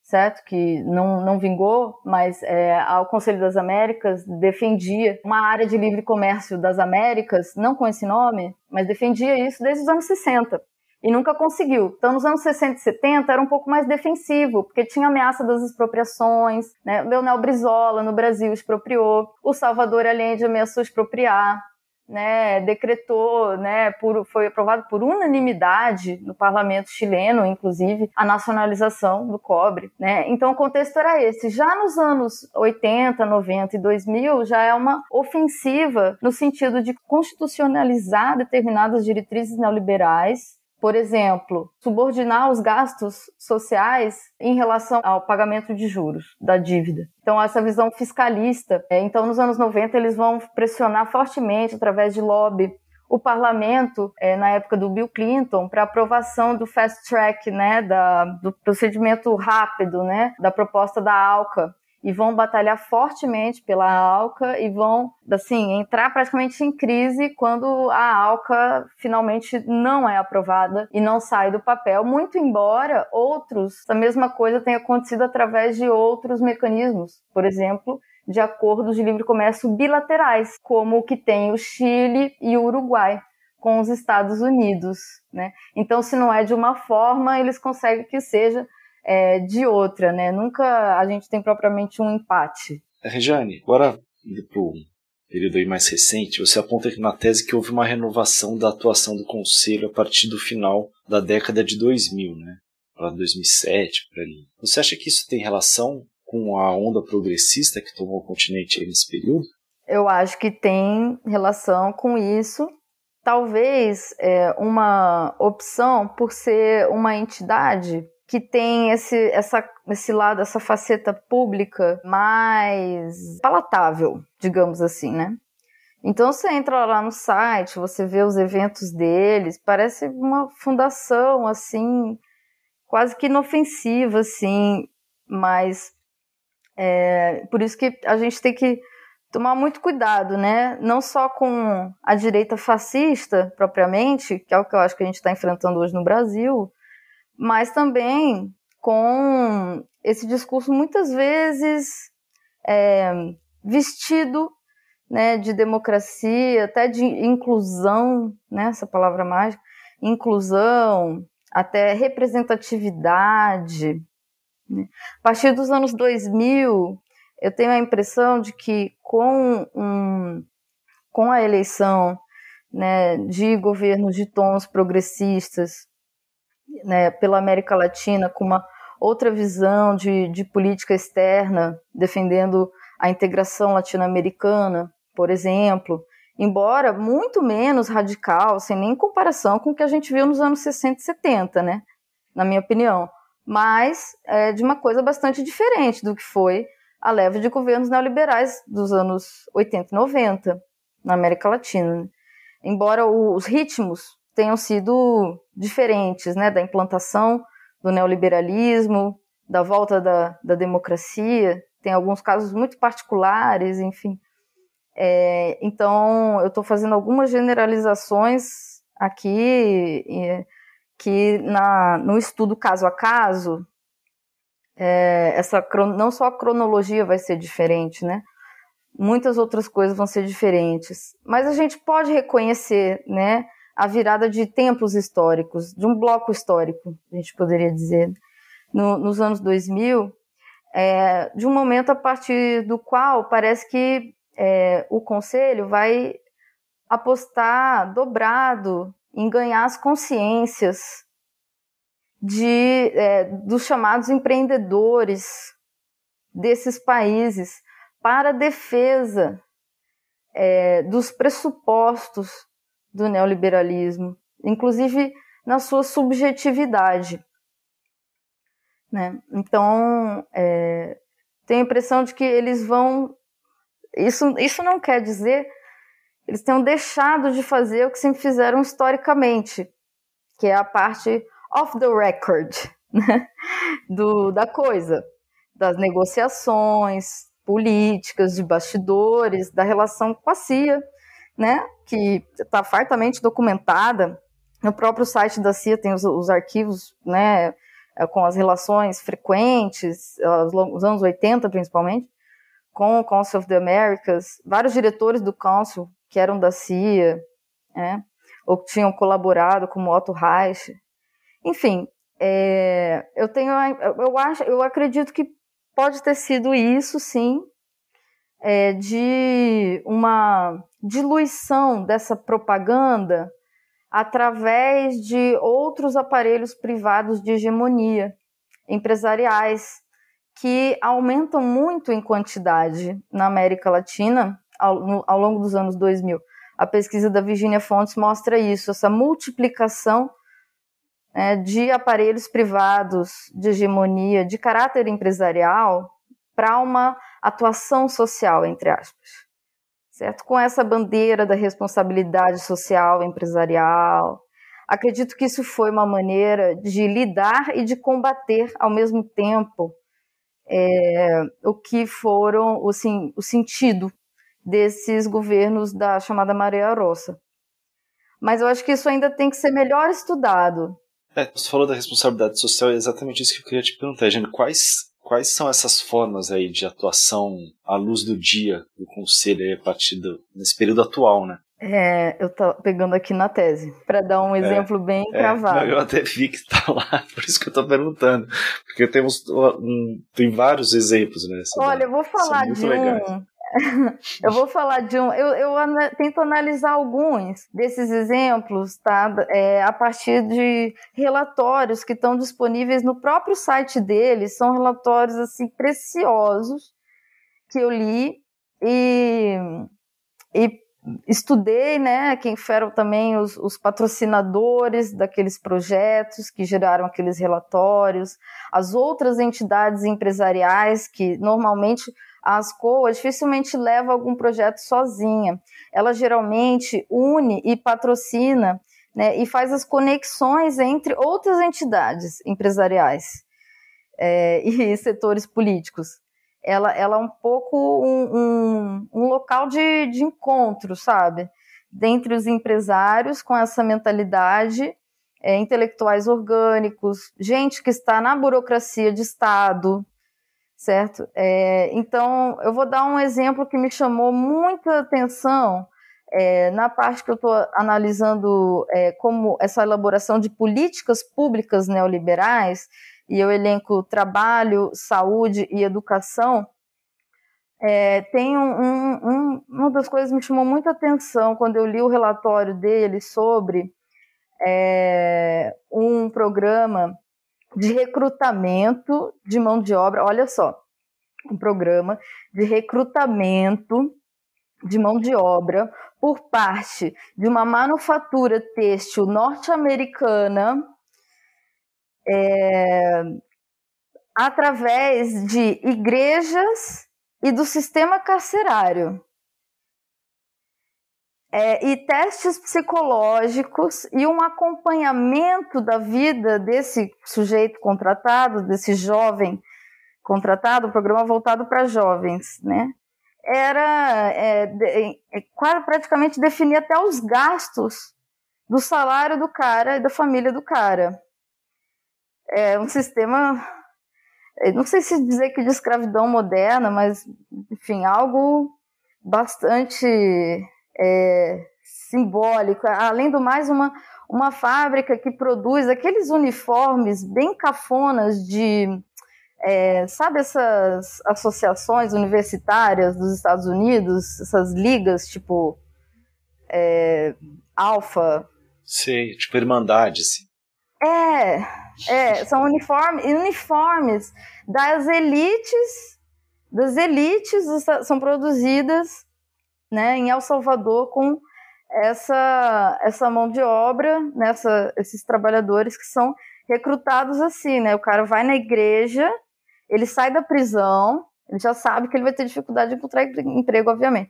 certo? Que não, não vingou, mas é, o Conselho das Américas defendia uma área de livre comércio das Américas, não com esse nome, mas defendia isso desde os anos 60 e nunca conseguiu. Então, nos anos 60 e 70 era um pouco mais defensivo, porque tinha ameaça das expropriações, né? Leonel Brizola, no Brasil, expropriou, o Salvador Allende ameaçou expropriar, né, decretou, né, por, foi aprovado por unanimidade no parlamento chileno, inclusive, a nacionalização do cobre. Né? Então o contexto era esse. Já nos anos 80, 90 e 2000, já é uma ofensiva no sentido de constitucionalizar determinadas diretrizes neoliberais por exemplo, subordinar os gastos sociais em relação ao pagamento de juros da dívida. Então, essa visão fiscalista. É, então, nos anos 90, eles vão pressionar fortemente, através de lobby, o parlamento, é, na época do Bill Clinton, para aprovação do fast track, né, da, do procedimento rápido, né, da proposta da ALCA, e vão batalhar fortemente pela ALCA e vão, assim, entrar praticamente em crise quando a ALCA finalmente não é aprovada e não sai do papel, muito embora outros, a mesma coisa tenha acontecido através de outros mecanismos, por exemplo, de acordos de livre comércio bilaterais, como o que tem o Chile e o Uruguai com os Estados Unidos, né? Então, se não é de uma forma, eles conseguem que seja é, de outra, né? Nunca a gente tem propriamente um empate. Regiane, agora indo para o período aí mais recente, você aponta aqui na tese que houve uma renovação da atuação do Conselho a partir do final da década de 2000, né? Para 2007, por ali. Você acha que isso tem relação com a onda progressista que tomou o continente nesse período? Eu acho que tem relação com isso. Talvez é, uma opção por ser uma entidade que tem esse, essa, esse lado, essa faceta pública mais palatável, digamos assim, né? Então você entra lá no site, você vê os eventos deles, parece uma fundação assim, quase que inofensiva, assim, mas é, por isso que a gente tem que tomar muito cuidado, né? Não só com a direita fascista propriamente, que é o que eu acho que a gente está enfrentando hoje no Brasil, mas também com esse discurso muitas vezes é, vestido né, de democracia, até de inclusão, né, essa palavra mágica, inclusão, até representatividade. Né? A partir dos anos 2000, eu tenho a impressão de que com, um, com a eleição né, de governos de tons progressistas né, pela América Latina, com uma outra visão de, de política externa, defendendo a integração latino-americana, por exemplo, embora muito menos radical, sem nem comparação com o que a gente viu nos anos 60 e 70, né? Na minha opinião. Mas é de uma coisa bastante diferente do que foi a leva de governos neoliberais dos anos 80 e 90 na América Latina. Né? Embora os ritmos tenham sido diferentes, né, da implantação do neoliberalismo, da volta da, da democracia, tem alguns casos muito particulares, enfim. É, então, eu estou fazendo algumas generalizações aqui, que na, no estudo caso a caso, é, essa não só a cronologia vai ser diferente, né? Muitas outras coisas vão ser diferentes. Mas a gente pode reconhecer, né? A virada de tempos históricos, de um bloco histórico, a gente poderia dizer, no, nos anos 2000, é, de um momento a partir do qual parece que é, o conselho vai apostar dobrado em ganhar as consciências de, é, dos chamados empreendedores desses países para defesa é, dos pressupostos do neoliberalismo, inclusive na sua subjetividade. Né? Então, é, tenho a impressão de que eles vão. Isso, isso não quer dizer eles tenham deixado de fazer o que sempre fizeram historicamente, que é a parte off the record né? Do, da coisa, das negociações políticas, de bastidores, da relação com a CIA, né? que está fartamente documentada. No próprio site da CIA tem os, os arquivos né, é, com as relações frequentes, os anos 80 principalmente, com o Council of the Americas, vários diretores do Council que eram da CIA, né, ou que tinham colaborado, como Otto Reich. Enfim, é, eu tenho, eu acho, eu acredito que pode ter sido isso, sim, é, de uma diluição dessa propaganda através de outros aparelhos privados de hegemonia empresariais que aumentam muito em quantidade na América Latina ao, no, ao longo dos anos 2000. A pesquisa da Virginia Fontes mostra isso, essa multiplicação é, de aparelhos privados de hegemonia de caráter empresarial para uma atuação social, entre aspas certo? Com essa bandeira da responsabilidade social empresarial. Acredito que isso foi uma maneira de lidar e de combater ao mesmo tempo é, o que foram o, sim, o sentido desses governos da chamada Maria Roça. Mas eu acho que isso ainda tem que ser melhor estudado. É, você falou da responsabilidade social, é exatamente isso que eu queria te perguntar, Jane. Quais Quais são essas formas aí de atuação à luz do dia do conselho aí a partir do, nesse período atual, né? É, eu tô pegando aqui na tese, para dar um é, exemplo é, bem é, cravado. eu até vi que está lá, por isso que eu estou perguntando. Porque temos um, tem vários exemplos, né? Olha, eu vou falar de um eu vou falar de um. Eu, eu tento analisar alguns desses exemplos, tá? É, a partir de relatórios que estão disponíveis no próprio site deles. São relatórios assim preciosos que eu li e, e estudei, né? Quem foram também os, os patrocinadores daqueles projetos que geraram aqueles relatórios, as outras entidades empresariais que normalmente a ASCOA dificilmente leva algum projeto sozinha. Ela geralmente une e patrocina né, e faz as conexões entre outras entidades empresariais é, e setores políticos. Ela, ela é um pouco um, um, um local de, de encontro, sabe? Dentre os empresários com essa mentalidade é, intelectuais orgânicos, gente que está na burocracia de Estado, certo? É, então, eu vou dar um exemplo que me chamou muita atenção é, na parte que eu estou analisando é, como essa elaboração de políticas públicas neoliberais, e eu elenco trabalho, saúde e educação, É, tem um, um, um, uma das coisas que me chamou muita atenção quando eu li o relatório dele sobre é, um programa de recrutamento de mão de obra. Olha só, um programa de recrutamento de mão de obra por parte de uma manufatura têxtil norte-americana é, através de igrejas e do sistema carcerário. É, e testes psicológicos e um acompanhamento da vida desse sujeito contratado, desse jovem contratado, o programa voltado para jovens, né? Era é, é, quase praticamente definir até os gastos do salário do cara e da família do cara. É um sistema, não sei se dizer que de escravidão moderna, mas enfim, algo bastante é, simbólico. Além do mais, uma, uma fábrica que produz aqueles uniformes bem cafonas de é, sabe essas associações universitárias dos Estados Unidos, essas ligas tipo é, Alfa? Sim, tipo Irmandade, sim. É, é, são uniformes, uniformes das elites, das elites são produzidas né, em El Salvador com essa, essa mão de obra, nessa, esses trabalhadores que são recrutados assim, né? O cara vai na igreja ele sai da prisão, ele já sabe que ele vai ter dificuldade de encontrar emprego, obviamente.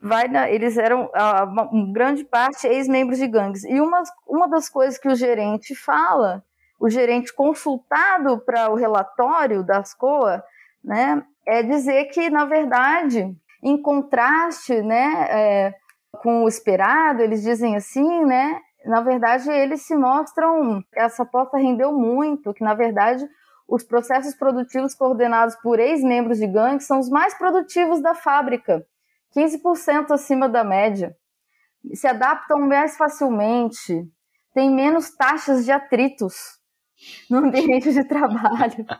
Vai na, eles eram, uma, uma grande parte, ex-membros de gangues. E uma, uma das coisas que o gerente fala, o gerente consultado para o relatório da ASCOA, né, é dizer que, na verdade, em contraste né, é, com o esperado, eles dizem assim, né, na verdade, eles se mostram, essa aposta rendeu muito, que, na verdade, os processos produtivos coordenados por ex-membros de gangue são os mais produtivos da fábrica, 15% acima da média. Se adaptam mais facilmente, têm menos taxas de atritos no ambiente de trabalho.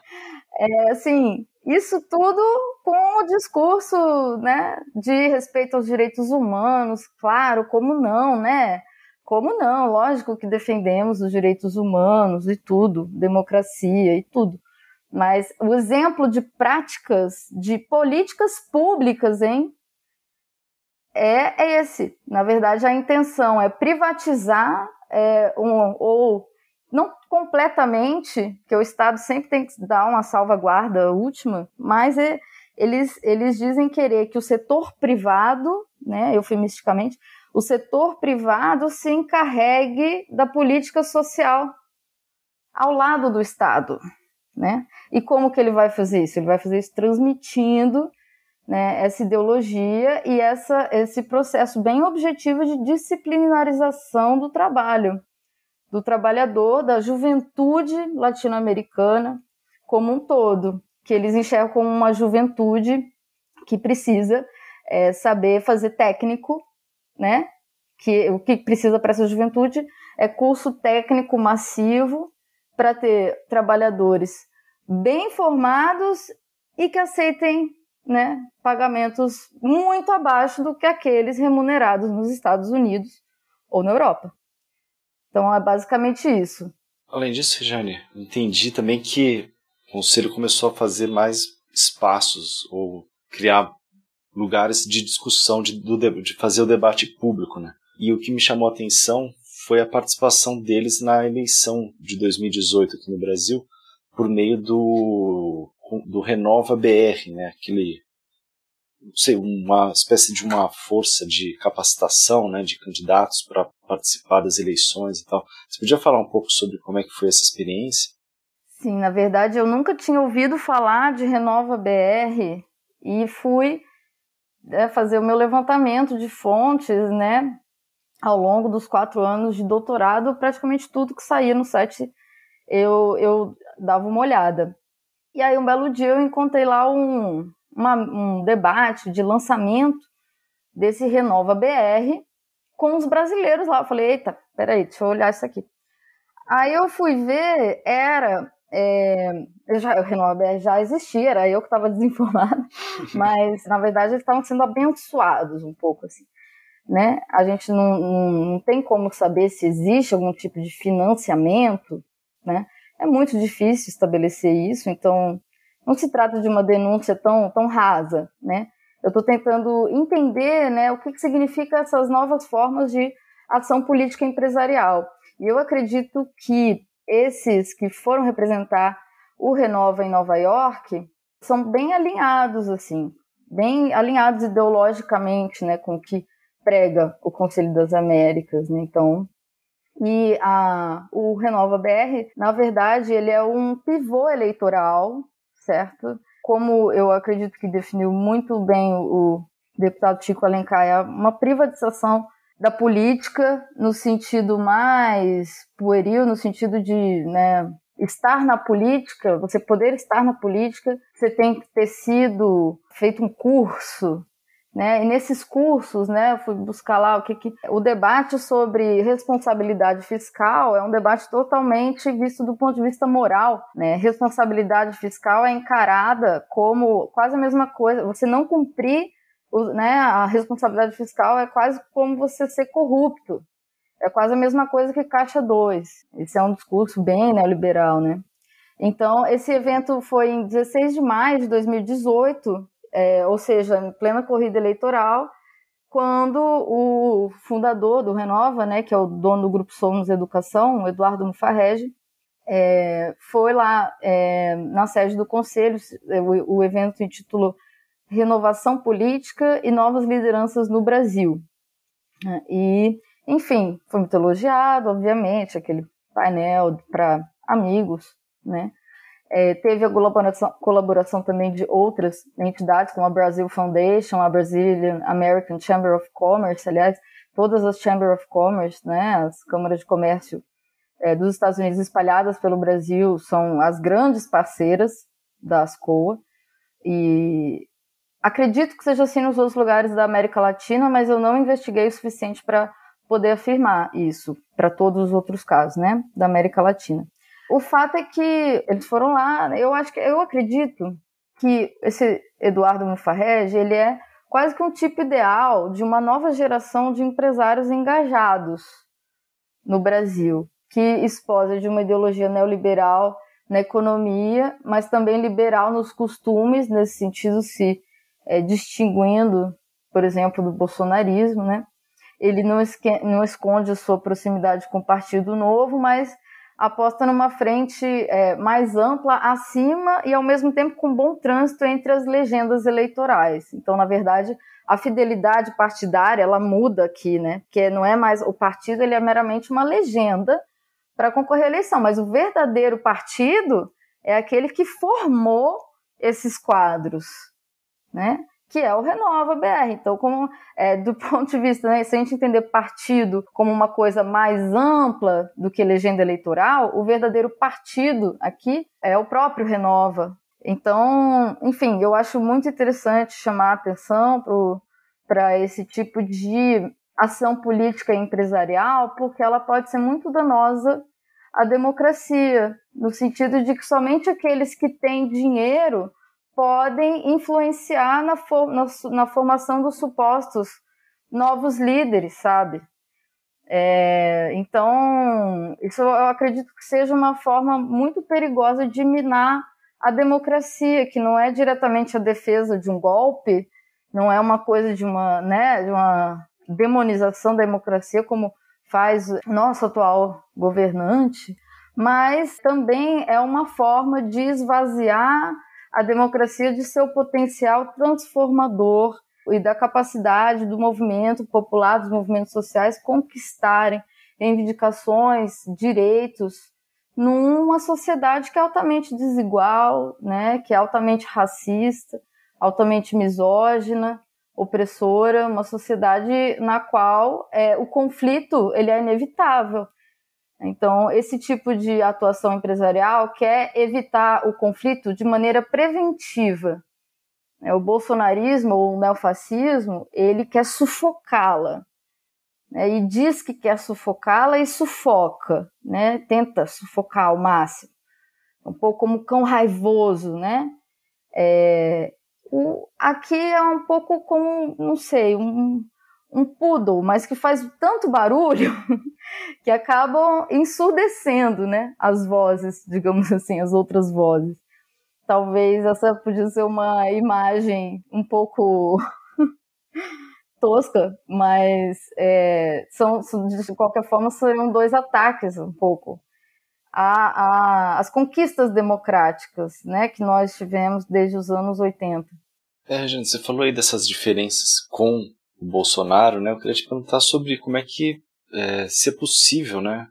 É, assim, isso tudo com o discurso né, de respeito aos direitos humanos, claro, como não, né? Como não? Lógico que defendemos os direitos humanos e tudo, democracia e tudo. Mas o exemplo de práticas, de políticas públicas, hein? É, é esse. Na verdade, a intenção é privatizar é, um, ou não completamente, que o Estado sempre tem que dar uma salvaguarda última, mas é, eles, eles dizem querer que o setor privado, né, eufemisticamente, o setor privado se encarregue da política social ao lado do Estado, né? E como que ele vai fazer isso? Ele vai fazer isso transmitindo né, essa ideologia e essa, esse processo bem objetivo de disciplinarização do trabalho, do trabalhador, da juventude latino-americana como um todo, que eles enxergam como uma juventude que precisa é, saber fazer técnico, né? Que o que precisa para essa juventude é curso técnico massivo para ter trabalhadores bem formados e que aceitem né, pagamentos muito abaixo do que aqueles remunerados nos Estados Unidos ou na Europa. Então é basicamente isso. Além disso, Jane, entendi também que o Conselho começou a fazer mais espaços ou criar lugares de discussão, de, de fazer o debate público. Né? E o que me chamou a atenção foi a participação deles na eleição de 2018 aqui no Brasil, por meio do, do Renova BR, né? aquele não sei, uma espécie de uma força de capacitação né, de candidatos para participar das eleições e tal. Você podia falar um pouco sobre como é que foi essa experiência? Sim, na verdade eu nunca tinha ouvido falar de Renova BR e fui é, fazer o meu levantamento de fontes, né, ao longo dos quatro anos de doutorado, praticamente tudo que saía no site eu, eu dava uma olhada. E aí, um belo dia, eu encontrei lá um, uma, um debate de lançamento desse Renova BR com os brasileiros lá. Eu falei, eita, peraí, deixa eu olhar isso aqui. Aí eu fui ver, era é, já, o Renova BR já existia, era eu que estava desinformada, mas na verdade eles estavam sendo abençoados um pouco assim. Né? A gente não, não, não tem como saber se existe algum tipo de financiamento, né? É muito difícil estabelecer isso, então não se trata de uma denúncia tão, tão rasa, né? Eu estou tentando entender né, o que, que significa essas novas formas de ação política empresarial. E eu acredito que esses que foram representar o Renova em Nova York são bem alinhados, assim, bem alinhados ideologicamente, né, com o que prega o Conselho das Américas, né? Então, e a, o Renova BR, na verdade, ele é um pivô eleitoral, certo? Como eu acredito que definiu muito bem o, deputado Chico Alencar, é uma privatização da política no sentido mais pueril, no sentido de né, estar na política, você poder estar na política, você tem que ter sido feito um curso, né? E nesses cursos, né, eu fui buscar lá o que, que o debate sobre responsabilidade fiscal é um debate totalmente visto do ponto de vista moral, né? Responsabilidade fiscal é encarada como quase a mesma coisa. Você não cumprir né, a responsabilidade fiscal é quase como você ser corrupto. É quase a mesma coisa que Caixa 2. Esse é um discurso bem neoliberal, né? Então, esse evento foi em 16 de maio de 2018, é, ou seja, em plena corrida eleitoral, quando o fundador do Renova, né, que é o dono do Grupo Somos Educação, o Eduardo Mufarrege, é, foi lá é, na sede do conselho, o, o evento intitulou renovação política e novas lideranças no Brasil. E, enfim, foi muito elogiado, obviamente, aquele painel para amigos, né? É, teve a colaboração, colaboração, também de outras entidades, como a Brazil Foundation, a Brazilian American Chamber of Commerce, aliás, todas as Chamber of Commerce, né, as câmaras de comércio é, dos Estados Unidos espalhadas pelo Brasil, são as grandes parceiras da ASCOA, e Acredito que seja assim nos outros lugares da América Latina, mas eu não investiguei o suficiente para poder afirmar isso para todos os outros casos, né, da América Latina. O fato é que eles foram lá, eu acho que eu acredito que esse Eduardo Mufarrege, ele é quase que um tipo ideal de uma nova geração de empresários engajados no Brasil, que esposa de uma ideologia neoliberal na economia, mas também liberal nos costumes, nesse sentido se é, distinguindo, por exemplo, do bolsonarismo, né? Ele não, não esconde a sua proximidade com o Partido Novo, mas aposta numa frente é, mais ampla acima e ao mesmo tempo com bom trânsito entre as legendas eleitorais. Então, na verdade, a fidelidade partidária ela muda aqui, né? Porque não é mais o partido, ele é meramente uma legenda para concorrer à eleição, mas o verdadeiro partido é aquele que formou esses quadros, né? Que é o Renova BR. Então, como é, do ponto de vista, né, se a gente entender partido como uma coisa mais ampla do que legenda eleitoral, o verdadeiro partido aqui é o próprio Renova. Então, enfim, eu acho muito interessante chamar a atenção para esse tipo de ação política empresarial, porque ela pode ser muito danosa à democracia, no sentido de que somente aqueles que têm dinheiro podem influenciar na, for, na, na formação dos supostos novos líderes, sabe? É, então, isso eu acredito que seja uma forma muito perigosa de minar a democracia, que não é diretamente a defesa de um golpe, não é uma coisa de uma, né, de uma demonização da democracia como faz nosso atual governante, mas também é uma forma de esvaziar a democracia de seu potencial transformador e da capacidade do movimento popular, dos movimentos sociais conquistarem reivindicações, direitos numa sociedade que é altamente desigual, né, que é altamente racista, altamente misógina, opressora, uma sociedade na qual é, o conflito ele é inevitável. Então, esse tipo de atuação empresarial quer evitar o conflito de maneira preventiva. É, o bolsonarismo ou o neofascismo, ele quer sufocá-la. Né? E diz que quer sufocá-la e sufoca, né? tenta sufocar ao máximo. um pouco como cão raivoso, né? É, o, aqui é um pouco como, não sei, um, um poodle, mas que faz tanto barulho que acabam ensurdecendo, né? As vozes, digamos assim, as outras vozes. Talvez essa podia ser uma imagem um pouco tosca, mas é, são, de qualquer forma seriam dois ataques um pouco a, a, as conquistas democráticas né, que nós tivemos desde os anos 80. É, gente, você falou aí dessas diferenças com o Bolsonaro, né? Eu queria te perguntar sobre como é que, é, se é possível, né?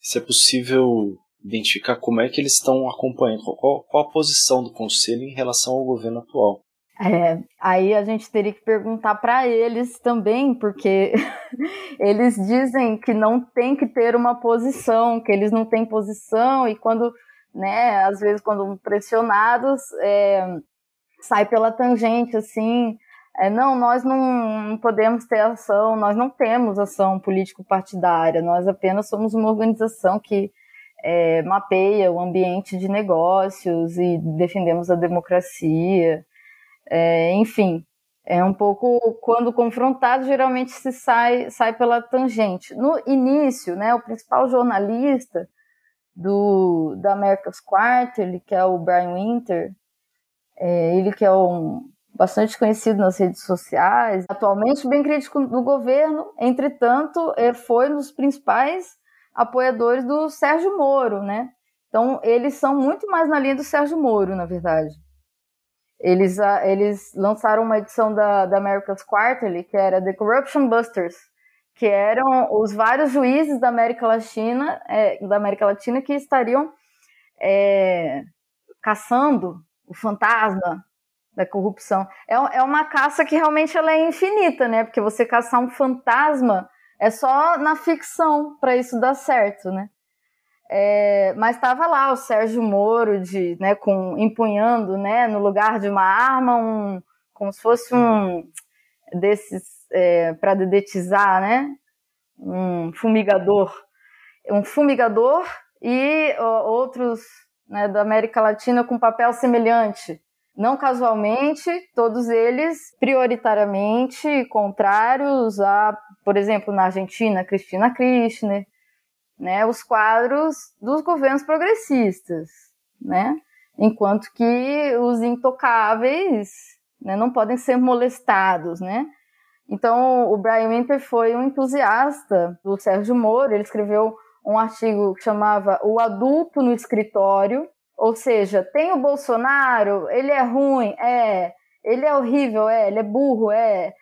Se é possível identificar como é que eles estão acompanhando, qual, qual a posição do Conselho em relação ao governo atual. É, aí a gente teria que perguntar para eles também, porque eles dizem que não tem que ter uma posição, que eles não têm posição, e quando, né, às vezes quando pressionados, é, sai pela tangente, assim, é, não, nós não, podemos ter ação, nós não temos ação político-partidária, nós apenas somos uma organização que é, mapeia o ambiente de negócios e defendemos a democracia. É, enfim, é um pouco quando confrontado, geralmente se sai, sai pela tangente. No início, né, o principal jornalista do da America's Quarterly, que é o Brian Winter, é, ele que é um bastante conhecido nas redes sociais, atualmente bem crítico do governo, entretanto, é, foi dos principais apoiadores do Sérgio Moro, né? Então, eles são muito mais na linha do Sérgio Moro, na verdade. Eles, uh, eles lançaram uma edição da, da America's Quarterly, que era The Corruption Busters, que eram os vários juízes da América Latina, é, da América Latina que estariam é, caçando o fantasma da corrupção. É, é uma caça que realmente ela é infinita, né? Porque você caçar um fantasma é só na ficção para isso dar certo, né? É, mas estava lá o Sérgio Moro de, né, com, empunhando, né, no lugar de uma arma, um, como se fosse um desses é, para dedetizar, né, um fumigador, um fumigador e ó, outros né, da América Latina com papel semelhante. Não casualmente, todos eles prioritariamente contrários a, por exemplo, na Argentina, Cristina Kirchner, né, os quadros dos governos progressistas, né, enquanto que os intocáveis né, não podem ser molestados, né. Então, o Brian Winter foi um entusiasta do Sérgio Moro, ele escreveu um artigo que chamava O Adulto no Escritório, ou seja, tem o Bolsonaro, ele é ruim, é, ele é horrível, é, ele é burro, é,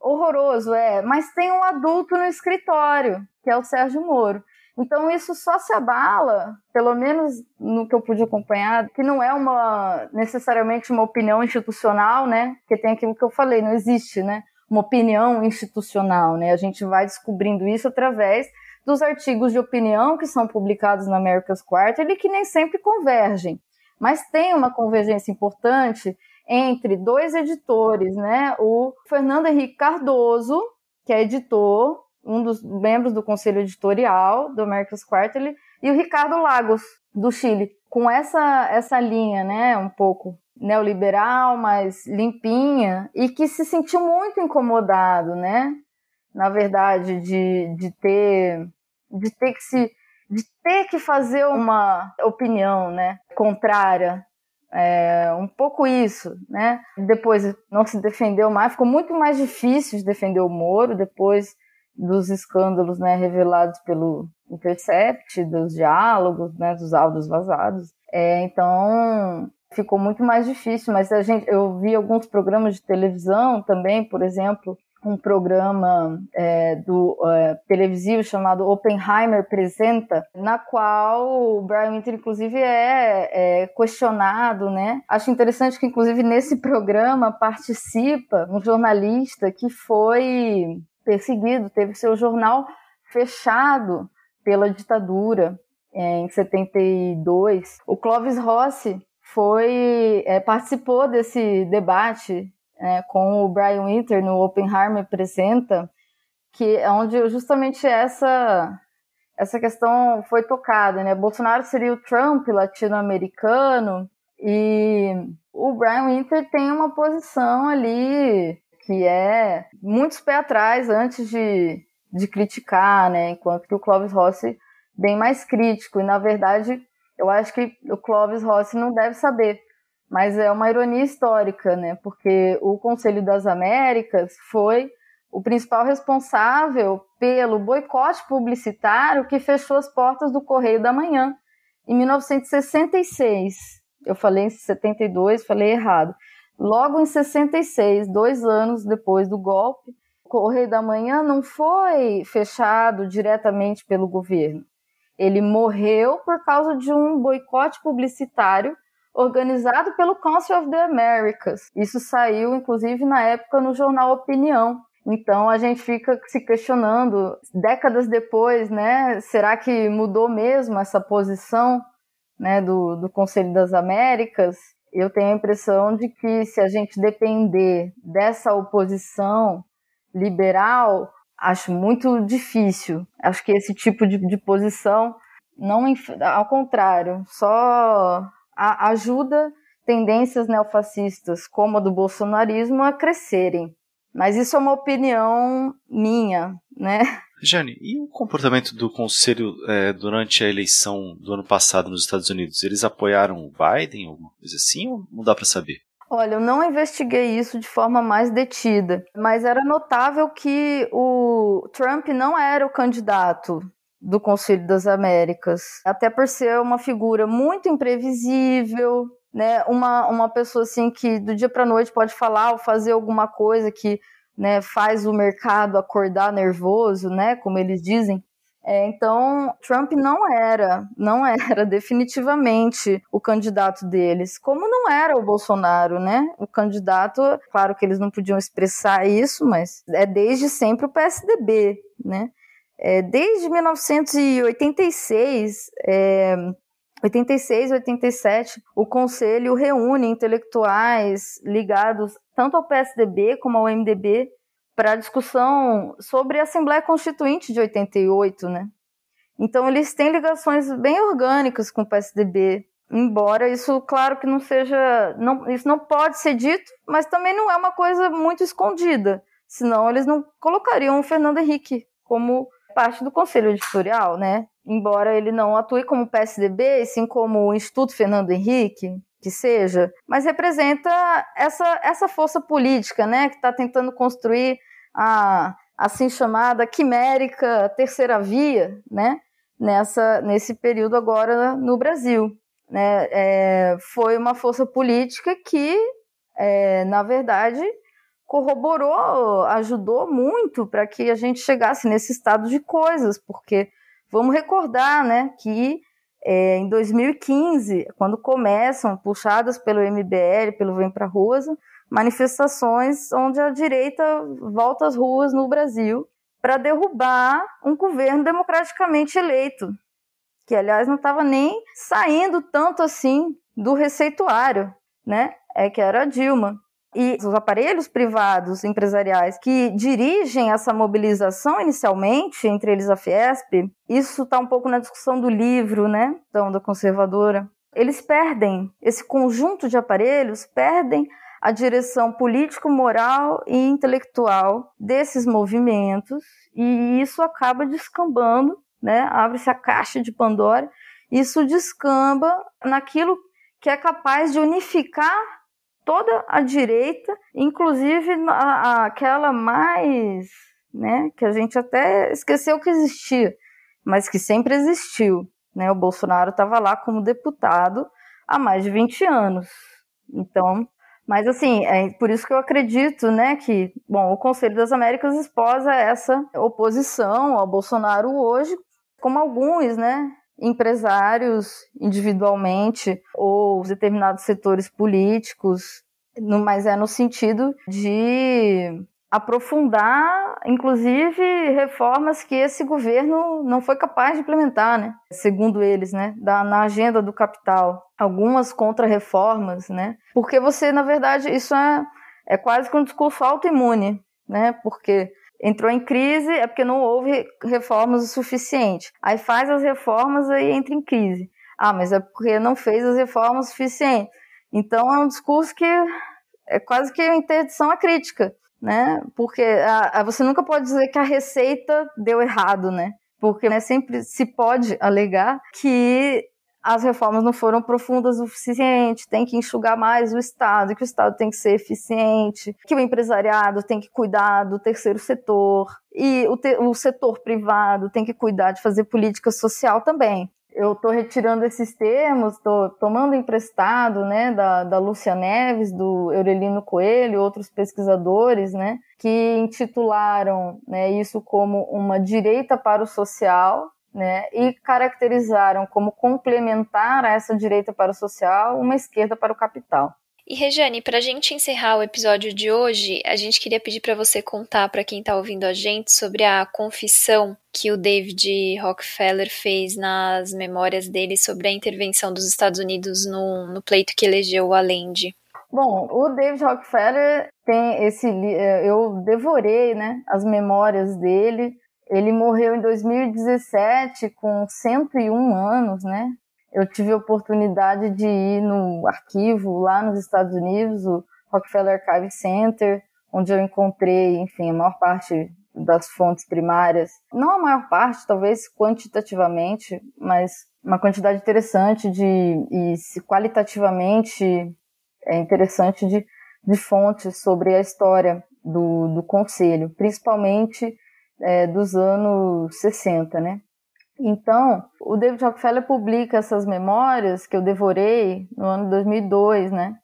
horroroso, é, mas tem um adulto no escritório, que é o Sérgio Moro. Então isso só se abala, pelo menos no que eu pude acompanhar, que não é uma necessariamente uma opinião institucional, né? Porque tem aquilo que eu falei, não existe, né? Uma opinião institucional, né? A gente vai descobrindo isso através dos artigos de opinião que são publicados na America's Quarterly que nem sempre convergem, mas tem uma convergência importante entre dois editores, né? O Fernando Henrique Cardoso, que é editor, um dos membros do conselho editorial do America's Quarterly, e o Ricardo Lagos, do Chile, com essa, essa linha, né, um pouco neoliberal, mas limpinha, e que se sentiu muito incomodado, né, na verdade, de, de ter de ter que se de ter que fazer uma opinião, né, contrária, é, um pouco isso, né? Depois não se defendeu mais, ficou muito mais difícil de defender o Moro depois dos escândalos, né, revelados pelo Intercept, dos diálogos, né, dos áudios vazados. É, então ficou muito mais difícil, mas a gente, eu vi alguns programas de televisão também, por exemplo, um programa é, do é, televisivo chamado Oppenheimer Apresenta, na qual o Brian Winter, inclusive, é, é, questionado, né? Acho interessante que, inclusive, nesse programa participa um jornalista que foi perseguido, teve seu jornal fechado pela ditadura é, em 72. O Clóvis Rossi foi é, participou desse debate é, com o Brian Winter no Oppenheimer apresenta, que é onde justamente essa essa questão foi tocada, né? Bolsonaro seria o Trump latino-americano e o Brian Winter tem uma posição ali que é muitos pés atrás antes de, de criticar, né? Enquanto que o Clovis Rossi bem mais crítico. E na verdade, eu acho que o Clovis Rossi não deve saber, mas é uma ironia histórica, né? Porque o Conselho das Américas foi o principal responsável pelo boicote publicitário que fechou as portas do Correio da Manhã em 1966. Eu falei em 72, falei errado. Logo em 66, dois anos depois do golpe, o Correio da Manhã não foi fechado diretamente pelo governo. Ele morreu por causa de um boicote publicitário organizado pelo Council of the Americas. Isso saiu, inclusive, na época no jornal Opinião. Então a gente fica se questionando, décadas depois, né? Será que mudou mesmo essa posição né, do, do Conselho das Américas? Eu tenho a impressão de que se a gente depender dessa oposição liberal, acho muito difícil. Acho que esse tipo de, de posição não, ao contrário, só ajuda tendências neofascistas como a do bolsonarismo a crescerem. Mas isso é uma opinião minha, né? Jane, e o comportamento do Conselho é, durante a eleição do ano passado nos Estados Unidos? Eles apoiaram o Biden, alguma coisa assim, ou não dá para saber? Olha, eu não investiguei isso de forma mais detida, mas era notável que o Trump não era o candidato do Conselho das Américas, até por ser uma figura muito imprevisível, né, uma, uma pessoa assim que do dia para noite pode falar ou fazer alguma coisa que né, faz o mercado acordar nervoso, né, como eles dizem. É, então, Trump não era, não era definitivamente o candidato deles, como não era o Bolsonaro, né? O candidato, claro que eles não podiam expressar isso, mas é desde sempre o PSDB, né? É, desde 1986, é, 86, 87, o Conselho reúne intelectuais ligados tanto ao PSDB como ao MDB para discussão sobre a Assembleia Constituinte de 88, né? Então eles têm ligações bem orgânicas com o PSDB, embora isso, claro que não seja, não, isso não pode ser dito, mas também não é uma coisa muito escondida, senão eles não colocariam o Fernando Henrique como parte do conselho editorial, né? Embora ele não atue como PSDB, e sim como o Instituto Fernando Henrique, que seja, mas representa essa, essa força política, né, que está tentando construir a assim chamada quimérica terceira via, né, nessa nesse período agora no Brasil, né, é, foi uma força política que, é, na verdade, corroborou, ajudou muito para que a gente chegasse nesse estado de coisas, porque vamos recordar, né, que é, em 2015, quando começam, puxadas pelo MBL, pelo Vem Pra Ruas, manifestações onde a direita volta às ruas no Brasil para derrubar um governo democraticamente eleito, que aliás não estava nem saindo tanto assim do receituário, né? É que era a Dilma. E os aparelhos privados empresariais que dirigem essa mobilização inicialmente, entre eles a Fiesp, isso está um pouco na discussão do livro, né, então, da conservadora. Eles perdem, esse conjunto de aparelhos perdem a direção político, moral e intelectual desses movimentos, e isso acaba descambando, né? Abre-se a caixa de Pandora, isso descamba naquilo que é capaz de unificar toda a direita, inclusive a, a, aquela mais, né, que a gente até esqueceu que existia, mas que sempre existiu, né? O Bolsonaro estava lá como deputado há mais de 20 anos. Então, mas assim, é por isso que eu acredito, né, que, bom, o Conselho das Américas esposa essa oposição ao Bolsonaro hoje, como alguns, né, empresários individualmente ou determinados setores políticos, mas é no sentido de aprofundar, inclusive, reformas que esse governo não foi capaz de implementar, né? Segundo eles, né? Da, na agenda do capital. Algumas contra-reformas, né? Porque você, na verdade, isso é, é quase que um discurso autoimune, né? Porque entrou em crise é porque não houve reformas o suficiente. Aí faz as reformas e entra em crise. Ah, mas é porque não fez as reformas o suficiente. Então é um discurso que é quase que interdição à crítica, né? Porque a, a, você nunca pode dizer que a receita deu errado, né? Porque né, sempre se pode alegar que as reformas não foram profundas o suficiente, tem que enxugar mais o Estado, que o Estado tem que ser eficiente, que o empresariado tem que cuidar do terceiro setor, e o, te, o setor privado tem que cuidar de fazer política social também. Eu estou retirando esses termos, estou tomando emprestado né, da, da Lúcia Neves, do Eurelino Coelho, outros pesquisadores, né, que intitularam né, isso como uma direita para o social, né, e caracterizaram como complementar a essa direita para o social uma esquerda para o capital. E Rejane, para a gente encerrar o episódio de hoje, a gente queria pedir para você contar para quem está ouvindo a gente sobre a confissão que o David Rockefeller fez nas memórias dele sobre a intervenção dos Estados Unidos no, no pleito que elegeu o Allende. Bom, o David Rockefeller tem esse. Eh, eu devorei né, as memórias dele. Ele morreu em 2017 com 101 anos, né? Eu tive a oportunidade de ir no arquivo lá nos Estados Unidos, o Rockefeller Archive Center, onde eu encontrei, enfim, a maior parte das fontes primárias. Não a maior parte, talvez quantitativamente, mas uma quantidade interessante de e qualitativamente é interessante de, de fontes sobre a história do, do conselho, principalmente é, dos anos 60, né? Então, o David Rockefeller publica essas memórias que eu devorei no ano 2002, né?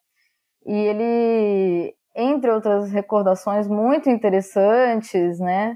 E ele, entre outras recordações muito interessantes, né?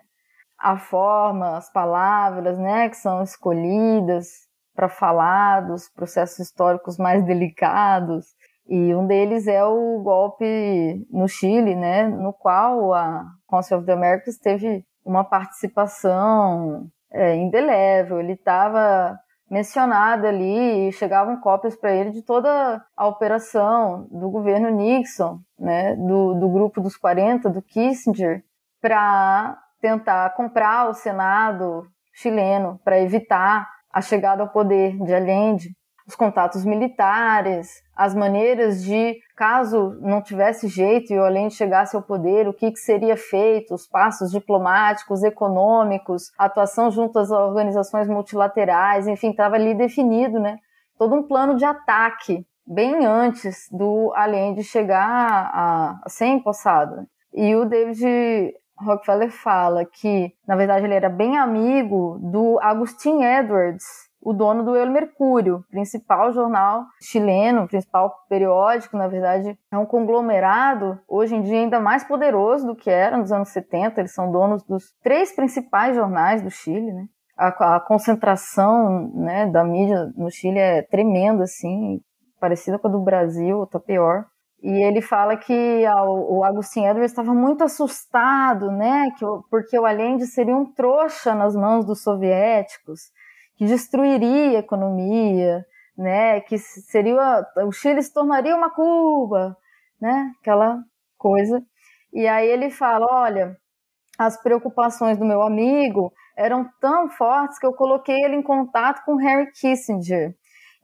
A forma, as palavras, né, que são escolhidas para falar dos processos históricos mais delicados. E um deles é o golpe no Chile, né, no qual a Council of the Americas teve uma participação é, indelével. Ele estava mencionado ali e chegavam cópias para ele de toda a operação do governo Nixon, né, do, do grupo dos 40, do Kissinger, para tentar comprar o Senado chileno, para evitar a chegada ao poder de Allende os contatos militares, as maneiras de, caso não tivesse jeito e o Allende chegasse ao poder, o que, que seria feito, os passos diplomáticos, econômicos, atuação junto às organizações multilaterais, enfim, estava ali definido, né? Todo um plano de ataque bem antes do Allende chegar a, a ser empossado. E o David Rockefeller fala que, na verdade, ele era bem amigo do Agustin Edwards, o dono do El Mercúrio, principal jornal chileno, principal periódico, na verdade, é um conglomerado, hoje em dia ainda mais poderoso do que era nos anos 70. Eles são donos dos três principais jornais do Chile, né? A, a concentração né, da mídia no Chile é tremenda, assim, parecida com a do Brasil, ou tá pior. E ele fala que o Agustin Edwards estava muito assustado, né, que, porque o Allende seria um trouxa nas mãos dos soviéticos que destruiria a economia, né? Que seria o Chile se tornaria uma Cuba, né? Aquela coisa. E aí ele fala, olha, as preocupações do meu amigo eram tão fortes que eu coloquei ele em contato com Harry Kissinger.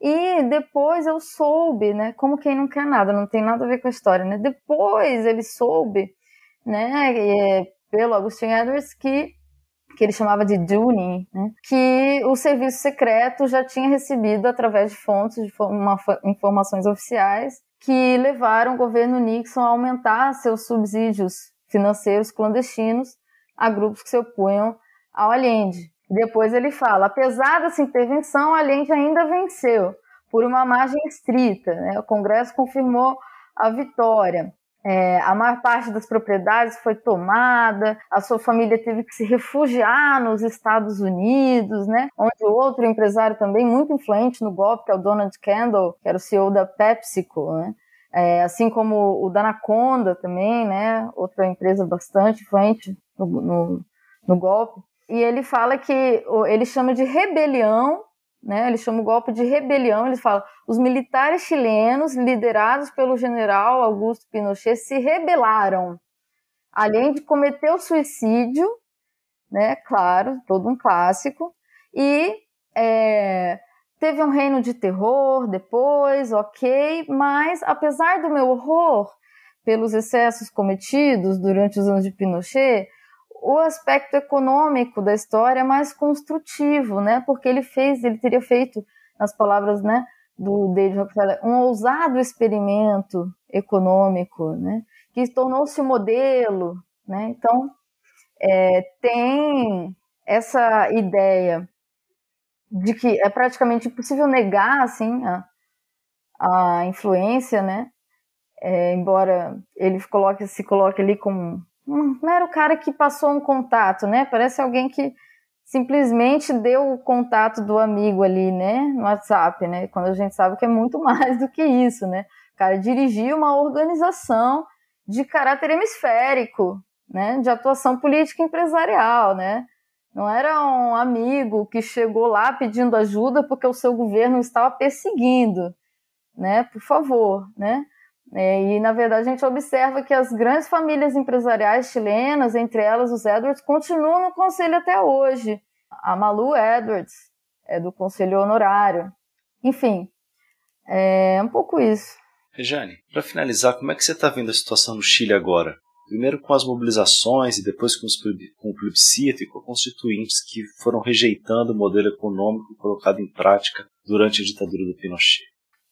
E depois eu soube, né? Como quem não quer nada, não tem nada a ver com a história, né? Depois ele soube, né? É, pelo Agustin Edwards que que ele chamava de Duning, né, que o serviço secreto já tinha recebido através de fontes de uma, informações oficiais que levaram o governo Nixon a aumentar seus subsídios financeiros clandestinos a grupos que se opunham ao Allende. Depois ele fala, apesar dessa intervenção, Allende ainda venceu por uma margem estrita. Né? O Congresso confirmou a vitória. É, a maior parte das propriedades foi tomada, a sua família teve que se refugiar nos Estados Unidos, né? Onde outro empresário também muito influente no golpe, que é o Donald Kendall, que era o CEO da PepsiCo, né? É, assim como o Danaconda também, né? Outra empresa bastante influente no, no, no golpe. E ele fala que ele chama de rebelião né? Eles chamam o golpe de rebelião. Eles falam: os militares chilenos, liderados pelo general Augusto Pinochet, se rebelaram. Além de cometer o suicídio, né? Claro, todo um clássico. E é, teve um reino de terror depois, ok, mas apesar do meu horror pelos excessos cometidos durante os anos de Pinochet, o aspecto econômico da história é mais construtivo, né? Porque ele fez, ele teria feito, nas palavras, né, do David Rockefeller, um ousado experimento econômico, né? Que tornou-se modelo, né? Então, é, tem essa ideia de que é praticamente impossível negar assim a, a influência, né? É, embora ele coloque, se coloque ali como um mero cara que passou um contato, né? Parece alguém que simplesmente deu o contato do amigo ali, né? No WhatsApp, né? Quando a gente sabe que é muito mais do que isso, né? O cara dirigiu uma organização de caráter hemisférico, né? De atuação política empresarial, né? Não era um amigo que chegou lá pedindo ajuda porque o seu governo estava perseguindo, né? Por favor, né? É, e na verdade a gente observa que as grandes famílias empresariais chilenas, entre elas os Edwards, continuam no conselho até hoje. A Malu Edwards é do conselho honorário. Enfim, é um pouco isso. Rejane, para finalizar, como é que você está vendo a situação no Chile agora? primeiro com as mobilizações e depois com, os, com o plebiscito e com constituintes que foram rejeitando o modelo econômico colocado em prática durante a ditadura do Pinochet.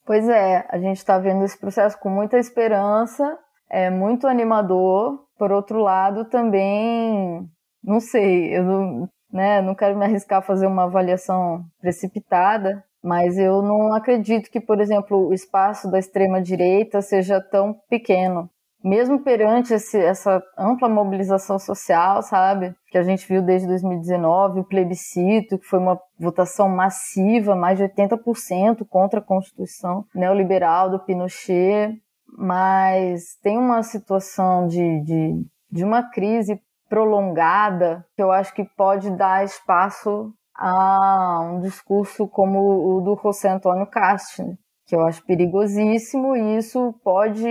Pois é, a gente está vendo esse processo com muita esperança, é muito animador. Por outro lado, também, não sei, eu não, né, não quero me arriscar a fazer uma avaliação precipitada, mas eu não acredito que, por exemplo, o espaço da extrema direita seja tão pequeno mesmo perante esse, essa ampla mobilização social, sabe, que a gente viu desde 2019, o plebiscito, que foi uma votação massiva, mais de 80% contra a Constituição neoliberal do Pinochet, mas tem uma situação de, de, de uma crise prolongada que eu acho que pode dar espaço a um discurso como o do José Antônio Castro, que eu acho perigosíssimo e isso pode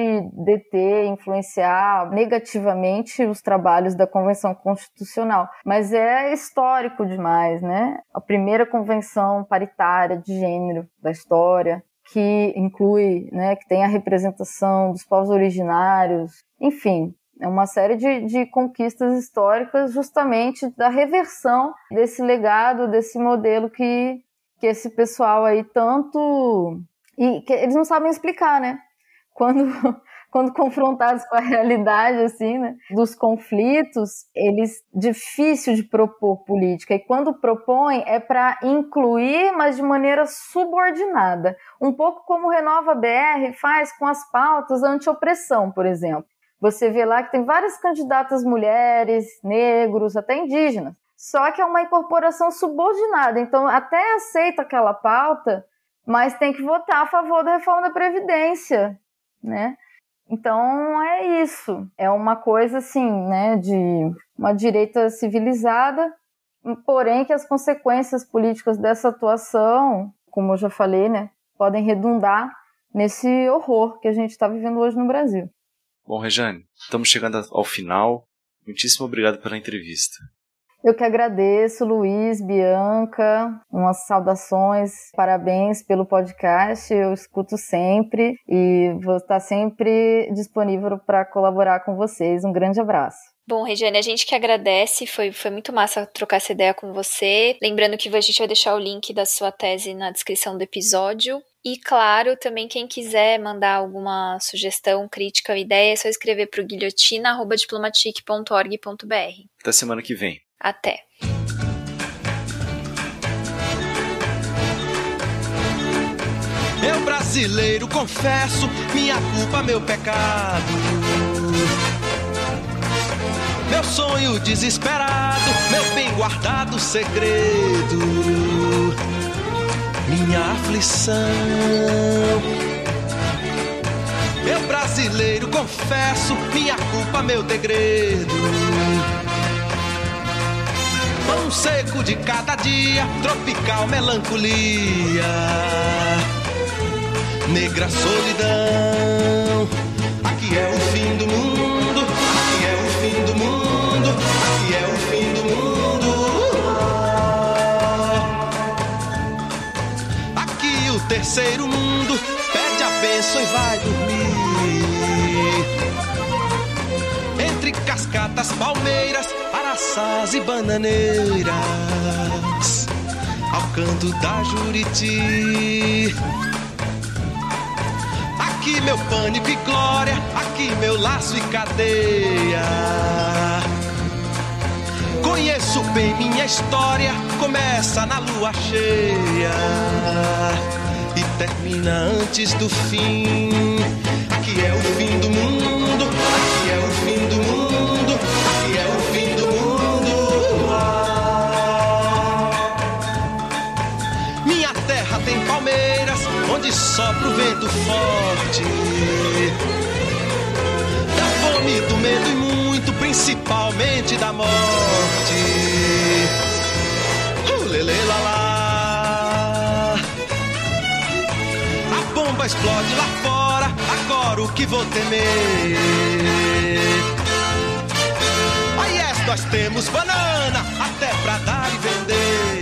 deter, influenciar negativamente os trabalhos da Convenção Constitucional. Mas é histórico demais, né? A primeira convenção paritária de gênero da história, que inclui, né, que tem a representação dos povos originários, enfim, é uma série de, de conquistas históricas justamente da reversão desse legado, desse modelo que, que esse pessoal aí tanto e eles não sabem explicar, né? Quando, quando confrontados com a realidade, assim, né? Dos conflitos, eles difícil de propor política. E quando propõem é para incluir, mas de maneira subordinada. Um pouco como o Renova BR faz com as pautas anti-opressão, por exemplo. Você vê lá que tem várias candidatas mulheres, negros, até indígenas. Só que é uma incorporação subordinada. Então, até aceita aquela pauta, mas tem que votar a favor da reforma da Previdência, né? Então é isso. É uma coisa assim, né, de uma direita civilizada, porém que as consequências políticas dessa atuação, como eu já falei, né, podem redundar nesse horror que a gente está vivendo hoje no Brasil. Bom, Rejane, estamos chegando ao final. Muitíssimo obrigado pela entrevista. Eu que agradeço, Luiz, Bianca, umas saudações, parabéns pelo podcast. Eu escuto sempre e vou estar sempre disponível para colaborar com vocês. Um grande abraço. Bom, Regiane, a gente que agradece, foi, foi muito massa trocar essa ideia com você. Lembrando que a gente vai deixar o link da sua tese na descrição do episódio. E claro, também quem quiser mandar alguma sugestão, crítica ou ideia, é só escrever para o guilhotina.diplomatique.org.br. Até semana que vem. Até! Eu brasileiro confesso minha culpa, meu pecado. Meu sonho desesperado, meu bem guardado segredo. Minha aflição. Eu brasileiro confesso minha culpa, meu degredo pão seco de cada dia, tropical melancolia, negra solidão. Aqui é o fim do mundo, aqui é o fim do mundo, aqui é o fim do mundo. Aqui o terceiro mundo pede a bênção e vai dormir. Entre cascatas, palmeiras araçás e bananeiras, ao canto da Juriti. Aqui meu pânico e glória, aqui meu laço e cadeia. Conheço bem minha história, começa na lua cheia e termina antes do fim. Aqui é o fim do mundo, onde sopra o vento forte. Da fome, do medo e muito, principalmente da morte. Uh, lele, lá, lá. A bomba explode lá fora, agora o que vou temer? Aí yes, nós temos banana, até pra dar e vender.